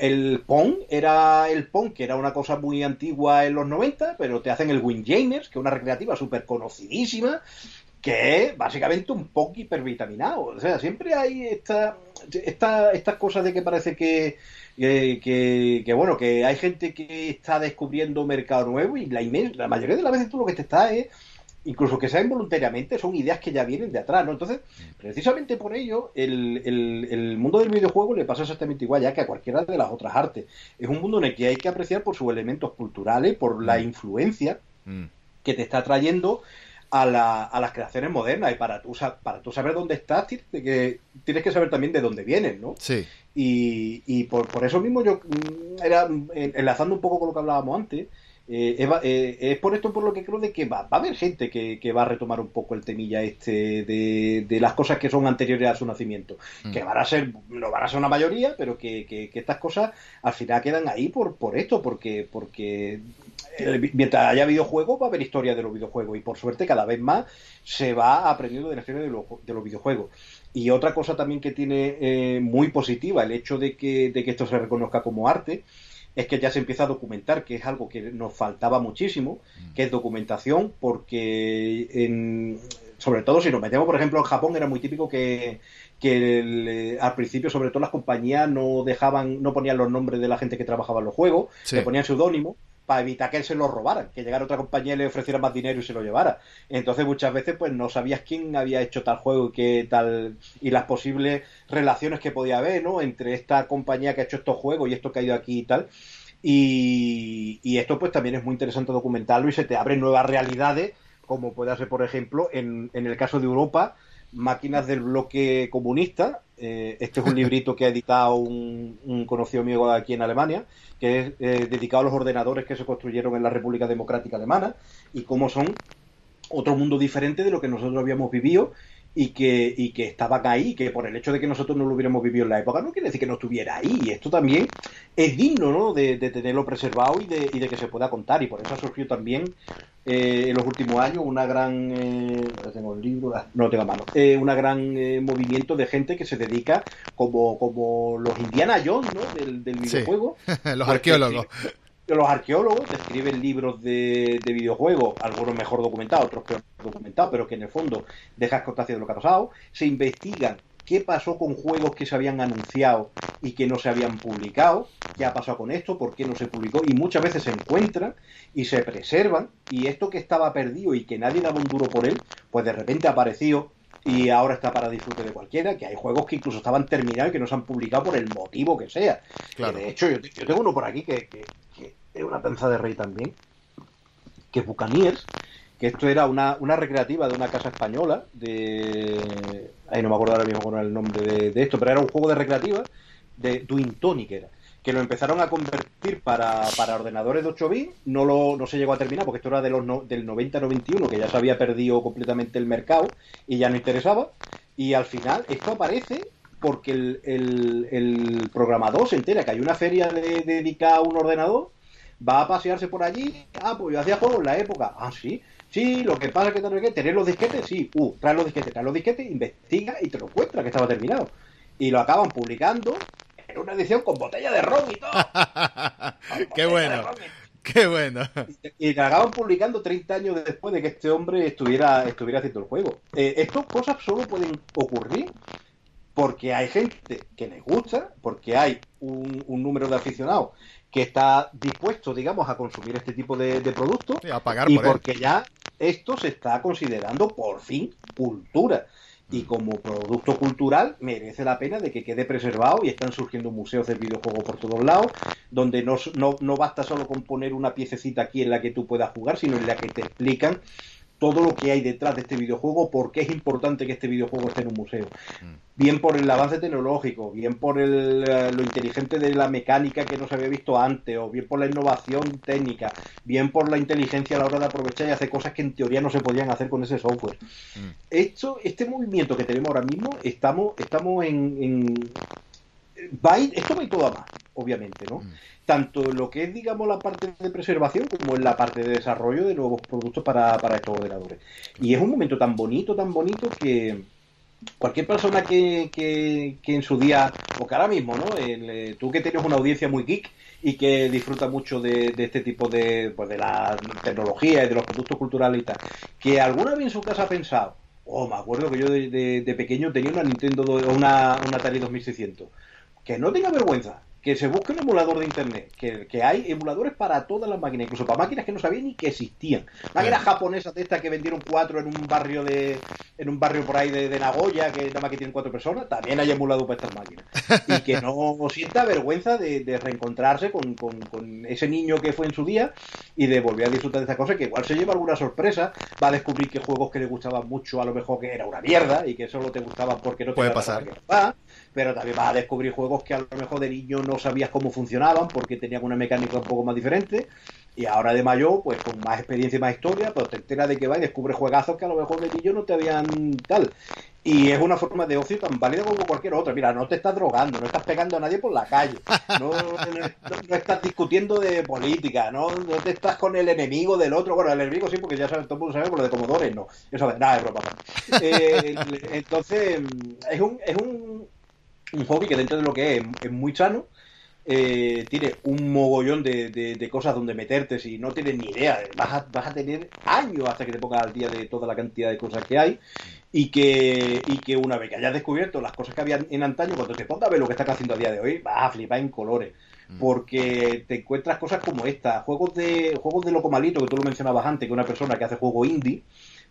Speaker 2: el Pong era el Pong, que era una cosa muy antigua en los 90, pero te hacen el Windjamers, que es una recreativa súper conocidísima, que es básicamente un Pong hipervitaminado. O sea, siempre hay esta, esta, estas cosas de que parece que, que, que, bueno, que hay gente que está descubriendo mercado nuevo y la, mayoría de las veces tú lo que te está es incluso que sea involuntariamente, son ideas que ya vienen de atrás, ¿no? Entonces, precisamente por ello, el, el, mundo del videojuego le pasa exactamente igual ya que a cualquiera de las otras artes. Es un mundo en el que hay que apreciar por sus elementos culturales, por la mm. influencia mm. que te está trayendo a, la, a, las creaciones modernas y para tú, para tú saber dónde estás tienes que, tienes que saber también de dónde vienes, ¿no?
Speaker 1: Sí.
Speaker 2: Y, y por, por eso mismo yo mm, era enlazando un poco con lo que hablábamos antes, eh, eh, es, por esto por lo que creo de que va, va a haber gente que, va a retomar un poco el temilla este de, las cosas que son anteriores a su nacimiento. Mm. Que van a ser, no van a ser una mayoría, pero que, estas cosas al final quedan ahí por, por esto, porque, porque mientras haya videojuegos va a haber historia de los videojuegos y por suerte cada vez más se va aprendiendo de la historia de, de los videojuegos. Y otra cosa también que tiene eh, muy positiva el hecho de que, de que esto se reconozca como arte es que ya se empieza a documentar, que es algo que nos faltaba muchísimo, que es documentación, porque en, sobre todo si nos metemos, por ejemplo, en Japón era muy típico que, que al principio, sobre todo las compañías no dejaban, no ponían los nombres de la gente que trabajaba en los juegos, se ponían seudónimos para evitar que él se lo robaran, que llegara otra compañía y le ofreciera más dinero y se lo llevara. Entonces muchas veces pues no sabías quién había hecho tal juego y qué tal y las posibles relaciones que podía haber, ¿no? Entre esta compañía que ha hecho estos juegos y esto que ha ido aquí y tal. Y, esto pues también es muy interesante documentarlo y se te abren nuevas realidades, como puede ser por ejemplo en el caso de Europa, máquinas del bloque comunista. Eh, este es un [LAUGHS] librito que ha editado un, conocido amigo aquí en Alemania, que es eh, dedicado a los ordenadores que se construyeron en la República Democrática Alemana y cómo son otro mundo diferente de lo que nosotros habíamos vivido y que, y que estaban ahí, que por el hecho de que nosotros no lo hubiéramos vivido en la época no quiere decir que no estuviera ahí. Y esto también es digno ¿no? de, tenerlo preservado y de, y de, que se pueda contar. Y por eso ha surgido también eh, en los últimos años una gran. Eh, tengo el libro, ah, no lo tengo a mano. Eh, una gran eh, movimiento de gente que se dedica como, como los Indiana Jones ¿no? del, del videojuego. [LAUGHS]
Speaker 1: los arqueólogos
Speaker 2: los arqueólogos escriben libros de, videojuegos, algunos mejor documentados, otros peor documentados, pero que en el fondo dejan constancia de lo que ha pasado, se investigan qué pasó con juegos que se habían anunciado y que no se habían publicado, qué ha pasado con esto, por qué no se publicó, y muchas veces se encuentran y se preservan, y esto que estaba perdido y que nadie daba un duro por él, pues de repente apareció y ahora está para disfrute de cualquiera, que hay juegos que incluso estaban terminados y que no se han publicado por el motivo que sea. de hecho, yo, tengo uno por aquí que, es una penza de rey también, que es Bucaniers que esto era una, una recreativa de una casa española, de... Ahí no me acuerdo ahora mismo con el nombre de, esto, pero era un juego de recreativa de Twin Tonic era que lo empezaron a convertir para, para ordenadores de 8 bits, no, lo, no se llegó a terminar porque esto era de los del 90-91, que ya se había perdido completamente el mercado y ya no interesaba. Y al final esto aparece porque el, el, programador se entera que hay una feria dedicada a un ordenador, va a pasearse por allí, ah, pues yo hacía juegos en la época, ah, sí, sí, lo que pasa es que, que tener los disquetes, sí, uh, trae los disquetes, trae los disquetes, investiga y te lo encuentra que estaba terminado. Y lo acaban publicando una edición con botella de ron y todo. [LAUGHS]
Speaker 1: Qué bueno. Qué bueno.
Speaker 2: Y, la acaban publicando 30 años después de que este hombre estuviera, estuviera haciendo el juego. Eh, estas cosas solo pueden ocurrir porque hay gente que les gusta, porque hay un, número de aficionados que está dispuesto, digamos, a consumir este tipo de, productos
Speaker 1: a pagar
Speaker 2: y porque ya esto se está considerando por fin cultura. Y como producto cultural merece la pena de que quede preservado y están surgiendo museos del videojuego por todos lados, donde no, no, no basta solo con poner una piececita aquí en la que tú puedas jugar, sino en la que te explican todo lo que hay detrás de este videojuego, por qué es importante que este videojuego esté en un museo. Mm. Bien por el avance tecnológico, bien por el, eh, lo inteligente de la mecánica que no se había visto antes, o bien por la innovación técnica, bien por la inteligencia a la hora de aprovechar y hacer cosas que en teoría no se podían hacer con ese software. Mm. Esto, este movimiento que tenemos ahora mismo, estamos, estamos en, en va esto va a ir todo a más, obviamente, ¿no? Mm tanto en lo que es, digamos, la parte de preservación como en la parte de desarrollo de nuevos productos para, estos ordenadores. Y es un momento tan bonito, tan bonito que cualquier persona que, que, en su día, o que ahora mismo, ¿no? Eh, tú que tienes una audiencia muy geek y que disfruta mucho de, este tipo de, pues de la tecnología y de los productos culturales y tal, que alguna vez en su casa ha pensado, oh, me acuerdo que yo de, pequeño tenía una Nintendo una, una Atari 2600, que no tenga vergüenza, que se busque un emulador de internet, que, hay emuladores para todas las máquinas, incluso para máquinas que no sabían ni que existían. Máquinas japonesas de estas que vendieron cuatro en un barrio de en un barrio por ahí de, Nagoya, que nada más que tienen cuatro personas, también hay emulador para estas máquinas. Y que no sienta vergüenza de, reencontrarse con, ese niño que fue en su día y de volver a disfrutar de esta cosa, que igual se lleva alguna sorpresa, va a descubrir que juegos que le gustaban mucho a lo mejor que era una mierda y que solo te gustaban porque no te
Speaker 1: Puede pasar.
Speaker 2: Que pero también vas a descubrir juegos que a lo mejor de niño no sabías cómo funcionaban porque tenían una mecánica un poco más diferente. Y ahora de mayor, pues con más experiencia y más historia, pues te enteras de que va y descubres juegazos que a lo mejor de niño no te habían tal. Y es una forma de ocio tan válida como cualquier otra. Mira, no te estás drogando, no estás pegando a nadie por la calle, no, estás discutiendo de política, no, no, te estás con el enemigo del otro. Bueno, el enemigo sí, porque ya sabes, todo el mundo sabe, por lo de Comodores no. Eso nada, es broma. Eh, entonces, es un, es un, un hobby que dentro de lo que es, es muy sano. Eh, tiene un mogollón de, de, cosas donde meterte si no tienes ni idea. Vas a, vas a tener años hasta que te pongas al día de toda la cantidad de cosas que hay y que, y que una vez que hayas descubierto las cosas que había en antaño, cuando te pongas a ver lo que estás haciendo a día de hoy, vas a flipar en colores. Mm. Porque te encuentras cosas como esta, juegos de juegos de loco malito, que tú lo mencionabas antes, que una persona que hace juego indie,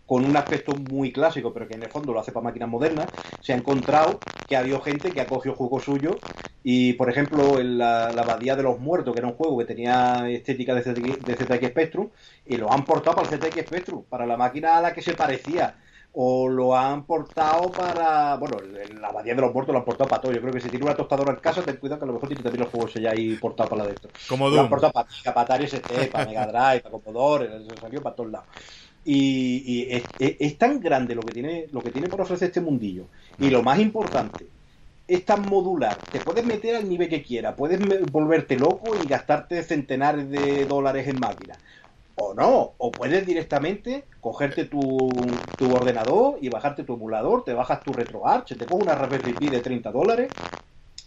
Speaker 2: con un aspecto muy clásico, pero que en el fondo lo hace para máquinas modernas, se ha encontrado que ha habido gente que ha cogido juegos suyos y, por ejemplo, en la, Abadía de los Muertos, que era un juego que tenía estética de ZX, Spectrum, y lo han portado para el ZX Spectrum, para la máquina a la que se parecía o lo han portado para. Bueno, la abadía de los muertos lo han portado para todo. Yo creo que si tiene una tostadora en casa, ten cuidado que a lo mejor tiene también los juegos ya ahí portados para la de esto.
Speaker 1: Como
Speaker 2: Lo han portado para, para Atari ST, para Mega Drive, para Commodore, salió para todos lados. Y, es, tan grande lo que tiene lo que tiene por ofrecer este mundillo. Y lo más importante, es tan modular. Te puedes meter al nivel que quieras, puedes volverte loco y gastarte centenares de dólares en máquinas. O no, o puedes directamente cogerte tu, tu ordenador y bajarte tu emulador, te bajas tu RetroArch, te coges una Raspberry Pi de 30 dólares,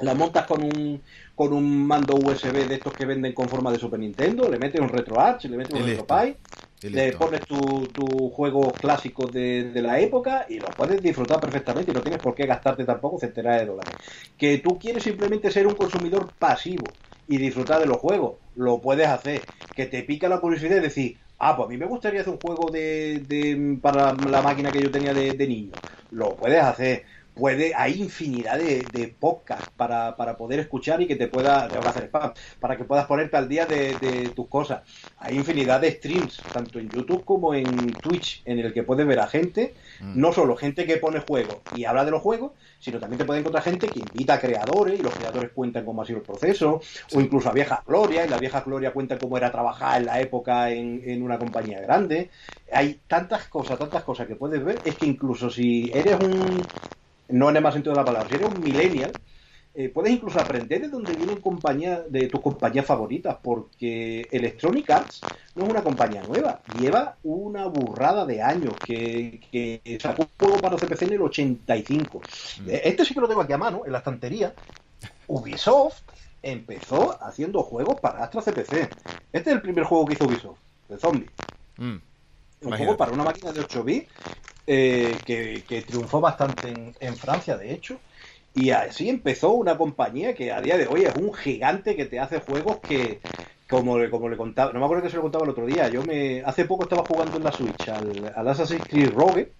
Speaker 2: la montas con un, con un mando USB de estos que venden con forma de Super Nintendo, le metes un RetroArch, le metes un RetroPie le pones tus tu juegos clásicos de, la época y los puedes disfrutar perfectamente y no tienes por qué gastarte tampoco centenares de dólares. Que tú quieres simplemente ser un consumidor pasivo y disfrutar de los juegos, lo puedes hacer. Que te pica la curiosidad y decir, Ah, pues a mí me gustaría hacer un juego de, de para la máquina que yo tenía de, de niño. Lo puedes hacer puede, hay infinidad de, de podcasts para, para, poder escuchar y que te pueda, hacer spam, para que puedas ponerte al día de, de, tus cosas. Hay infinidad de streams, tanto en YouTube como en Twitch, en el que puedes ver a gente, mm. no solo gente que pone juegos y habla de los juegos, sino también te puede encontrar gente que invita a creadores y los creadores cuentan cómo ha sido el proceso, o incluso a vieja gloria, y la vieja gloria cuenta cómo era trabajar en la época en, en una compañía grande. Hay tantas cosas, tantas cosas que puedes ver, es que incluso si eres un no en el más sentido de la palabra, si eres un millennial, eh, puedes incluso aprender de dónde vienen compañía, de tus compañías favoritas, porque Electronic Arts no es una compañía nueva, lleva una burrada de años que, que sacó un juego para CPC en el 85. Mm. Eh, este sí que lo tengo aquí a mano, en la estantería. Ubisoft empezó haciendo juegos para Astra CPC. Este es el primer juego que hizo Ubisoft, de Zombie. Mm. Un juego para una máquina de 8 bits eh, que, triunfó bastante en, Francia, de hecho. Y así empezó una compañía que a día de hoy es un gigante que te hace juegos que, como, como le contaba, no me acuerdo que se lo contaba el otro día, yo me hace poco estaba jugando en la Switch al, al Assassin's Creed Rogue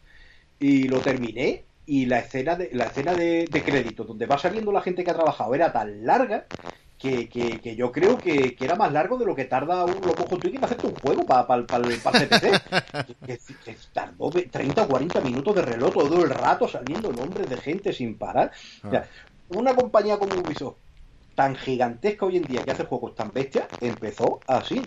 Speaker 2: y lo terminé y la escena de la escena de, de crédito donde va saliendo la gente que ha trabajado era tan larga que, que, que, yo creo que, que, era más largo de lo que tarda un loco junto para hacerte un juego para pa, pa, el CPC. que, tardó 30 o 40 minutos de reloj todo el rato saliendo nombres de gente sin parar. O sea, una compañía como Ubisoft, tan gigantesca hoy en día que hace juegos tan bestias, empezó así.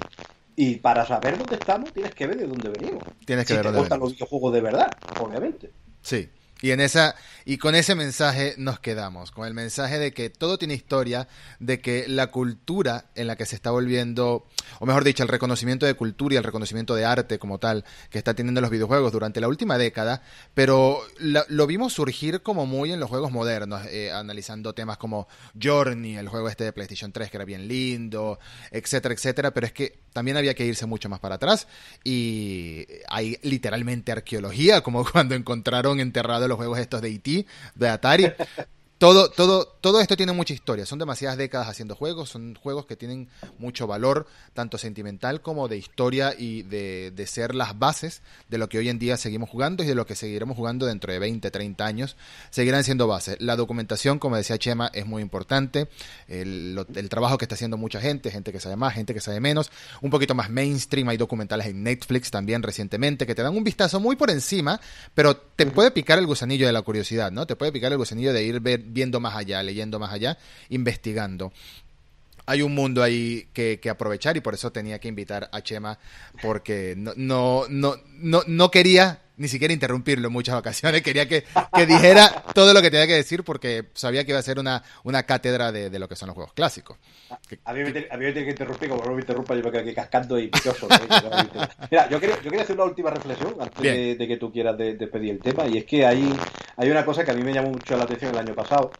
Speaker 2: Y para saber dónde estamos, tienes que ver de dónde venimos.
Speaker 1: Tienes que
Speaker 2: si
Speaker 1: ver
Speaker 2: te gustan los videojuegos de verdad, obviamente.
Speaker 1: Sí, y en esa y con ese mensaje nos quedamos, con el mensaje de que todo tiene historia, de que la cultura en la que se está volviendo, o mejor dicho, el reconocimiento de cultura y el reconocimiento de arte como tal que está teniendo los videojuegos durante la última década, pero lo vimos surgir como muy en los juegos modernos, eh, analizando temas como Journey, el juego este de PlayStation 3 que era bien lindo, etcétera, etcétera, pero es que también había que irse mucho más para atrás y hay literalmente arqueología, como [LAUGHS] cuando encontraron enterrado los juegos estos de E.T., de Atari, [LAUGHS] todo, todo, todo esto tiene mucha historia. Son demasiadas décadas haciendo juegos. Son juegos que tienen mucho valor, tanto sentimental como de historia y de, de, ser las bases de lo que hoy en día seguimos jugando y de lo que seguiremos jugando dentro de 20, 30 años. Seguirán siendo bases. La documentación, como decía Chema, es muy importante. El, el, trabajo que está haciendo mucha gente, gente que sabe más, gente que sabe menos. Un poquito más mainstream. Hay documentales en Netflix también recientemente que te dan un vistazo muy por encima, pero te puede picar el gusanillo de la curiosidad, ¿no? Te puede picar el gusanillo de ir ver viendo más allá, leyendo más allá, investigando. Hay un mundo ahí que, que, aprovechar y por eso tenía que invitar a Chema porque no, no, no, no, no quería ni siquiera interrumpirlo en muchas ocasiones, quería que, que, dijera todo lo que tenía que decir porque sabía que iba a ser una, una cátedra de, de lo que son los juegos clásicos.
Speaker 2: A mí me, tiene, a mí me tiene que interrumpir, como no me interrumpa, yo me quedo aquí cascando y picioso. Mira, yo quería, yo quería hacer una última reflexión antes de, de, que tú quieras despedir el tema, y es que hay, hay una cosa que a mí me llamó mucho la atención el año pasado,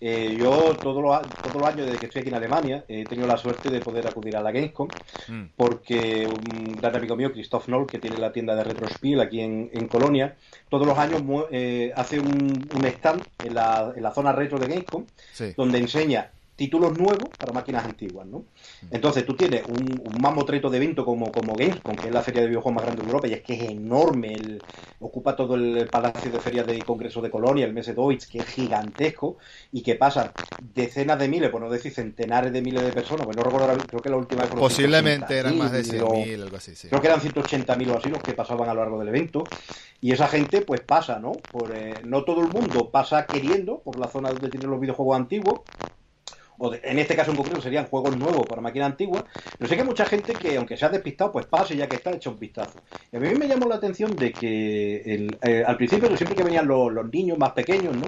Speaker 2: eh, yo todos los, todos los años desde que estoy aquí en Alemania he tenido la suerte de poder acudir a la Gamescom mm. porque un gran amigo mío, Christoph Noll, que tiene la tienda de Retrospiel aquí en, en Colonia, todos los años eh, hace un, un, stand en la, en la zona retro de Gamescom sí. donde enseña títulos nuevos para máquinas antiguas, ¿no? Entonces tú tienes un, un mamotreto de evento como, como Gamescom, que es la feria de videojuegos más grande de Europa, y es que es enorme, el, ocupa todo el palacio de feria de Congreso de Colonia, el mes de Deutsch, que es gigantesco, y que pasa decenas de miles, por no decir centenares de miles de personas, pues no recuerdo, creo que la última vez...
Speaker 1: Posiblemente eran más de 100.000, algo así, sí.
Speaker 2: Creo que eran 180.000 o así los que pasaban a lo largo del evento, y esa gente pues pasa, ¿no? Por, eh, no todo el mundo pasa queriendo por la zona donde tienen los videojuegos antiguos, o en este caso en concreto serían juegos nuevos para máquina antigua, pero sé que hay mucha gente que, aunque se ha despistado, pues pase ya que está hecho un vistazo. Y a mí me llamó la atención de que eh, al principio, siempre que venían los, niños más pequeños, ¿no?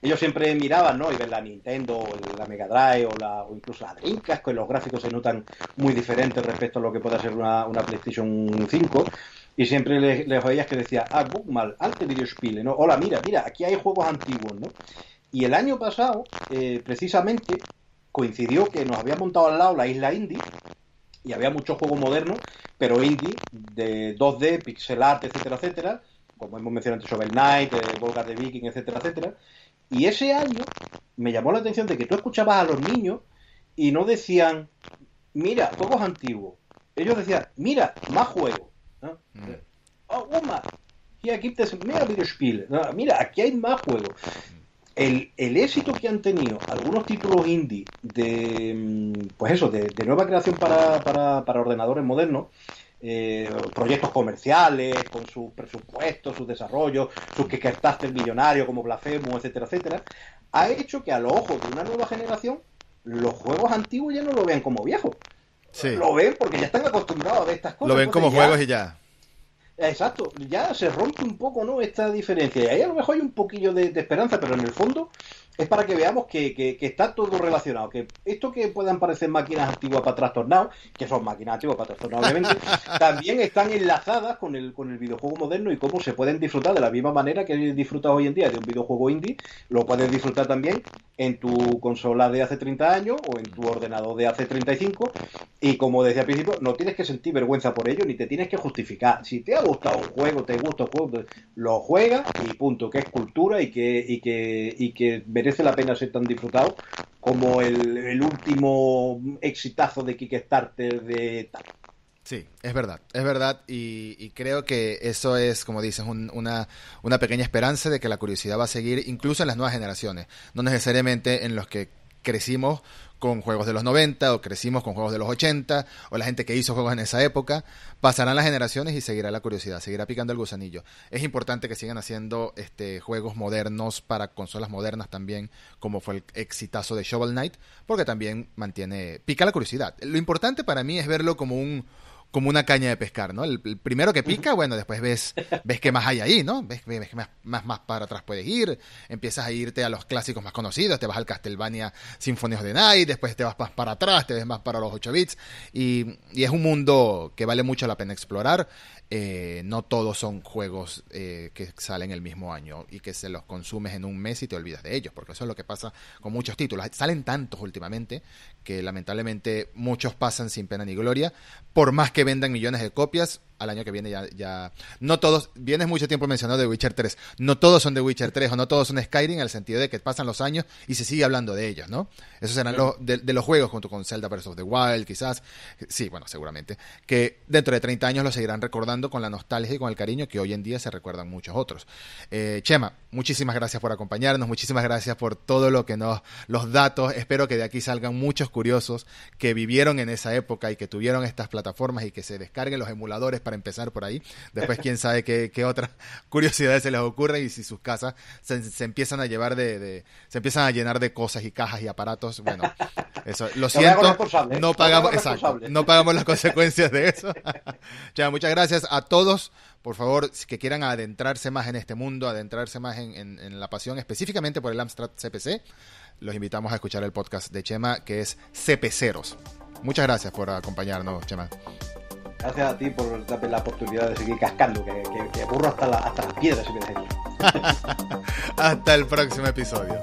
Speaker 2: Ellos siempre miraban, ¿no? Y ven la Nintendo, la Mega Drive o, la, o incluso la Dreamcast, que los gráficos se notan muy diferentes respecto a lo que puede ser una, una PlayStation 5 y siempre les, les oías que decía, ah, book mal, alte Videospiele, ¿no? Hola, mira, mira, aquí hay juegos antiguos, ¿no? Y el año pasado, eh, precisamente, coincidió que nos había montado al lado la isla indie y había muchos juegos modernos, pero indie, de 2D, pixel art, etcétera, etcétera, como hemos mencionado antes, Shovel Knight, eh, Volga de Viking, etcétera, etcétera. Y ese año me llamó la atención de que tú escuchabas a los niños y no decían, mira, juegos antiguos. Ellos decían, mira, más juegos. ¿no? Oh, hier gibt es mehr Videospiele. No, mira, aquí hay más juegos. El, el, éxito que han tenido algunos títulos indie de, mm, pues eso, de, de nueva creación para, para, para ordenadores modernos, eh, proyectos comerciales, con sus presupuestos, sus desarrollos, sus Kickstarter millonarios como Blasphemous, etcétera, etcétera, ha hecho que a los ojos de una nueva generación los juegos antiguos ya no lo vean como viejos.
Speaker 1: Sí.
Speaker 2: Lo ven porque ya están acostumbrados a ver estas cosas.
Speaker 1: Lo ven como
Speaker 2: ya-
Speaker 1: juegos y ya.
Speaker 2: Exacto, ya se rompe un poco ¿no? esta diferencia. Y ahí a lo mejor hay un poquillo de, de esperanza, pero en el fondo es para que veamos que, que- que está todo relacionado. Que esto que puedan parecer máquinas antiguas para trastornar, que son máquinas antiguas para trastornar, obviamente, [LAUGHS] también están enlazadas con el, con el videojuego moderno y cómo se pueden disfrutar de la misma manera que disfrutas hoy en día de un videojuego indie, lo puedes disfrutar también en tu consola de hace 30 años o en tu ordenador de hace 35 y como decía al principio, no tienes que sentir vergüenza por ello ni te tienes que justificar. Si te ha gustado un juego, te gusta un juego, lo juegas y punto, que es cultura y que, y que, y que merece la pena ser tan disfrutado como el, último exitazo de Kickstarter de tal.
Speaker 1: Sí, es verdad, es verdad y, creo que eso es, como dices, un- una, una pequeña esperanza de que la curiosidad va a seguir incluso en las nuevas generaciones, no necesariamente en los que crecimos con juegos de los 90 o crecimos con juegos de los 80 o la gente que hizo juegos en esa época, pasarán las generaciones y seguirá la curiosidad, seguirá picando el gusanillo. Es importante que sigan haciendo este juegos modernos para consolas modernas también, como fue el exitazo de Shovel Knight, porque también mantiene pica la curiosidad. Lo importante para mí es verlo como un como una caña de pescar, ¿no? El, el primero que pica, bueno, después ves, ves qué más hay ahí, ¿no? Ves, ves que más, más, más para atrás puedes ir, empiezas a irte a los clásicos más conocidos, te vas al Castlevania Symphony of the Night, después te vas más para atrás, te ves más para los 8 bits, y, y es un mundo que vale mucho la pena explorar. Eh, no todos son juegos eh, que salen el mismo año y que se los consumes en un mes y te olvidas de ellos, porque eso es lo que pasa con muchos títulos. Salen tantos últimamente que lamentablemente muchos pasan sin pena ni gloria, por más que vendan millones de copias, al año que viene ya, ya... No todos, vienes mucho tiempo mencionando de Witcher 3, no todos son de Witcher 3 o no todos son Skyrim en el sentido de que pasan los años y se sigue hablando de ellos, ¿no? Esos serán los, de, de los juegos junto con Zelda Breath of the Wild, quizás, sí, bueno, seguramente, que dentro de 30 años los seguirán recordando con la nostalgia y con el cariño que hoy en día se recuerdan muchos otros. Eh, Chema, muchísimas gracias por acompañarnos, muchísimas gracias por todo lo que nos, los datos, espero que de aquí salgan muchos curiosos que vivieron en esa época y que tuvieron estas plataformas y que se descarguen los emuladores para empezar por ahí. Después, quién sabe qué, qué otras [LAUGHS] curiosidades se les ocurren y si sus casas se, se empiezan a llevar de, de, se empiezan a llenar de cosas y cajas y aparatos. Bueno, eso, lo siento, no pagamos, exacto, no pagamos las consecuencias de eso. [LAUGHS] ya, muchas gracias a todos. Por favor, que quieran adentrarse más en este mundo, adentrarse más en, en- en la pasión, específicamente por el Amstrad CPC, los invitamos a escuchar el podcast de Chema, que es CPCeros. Muchas gracias por acompañarnos, Chema.
Speaker 2: Gracias a ti por darme la oportunidad de seguir cascando, que, que, que aburro hasta, la- hasta las piedras si me. [LAUGHS]
Speaker 1: Hasta el próximo episodio.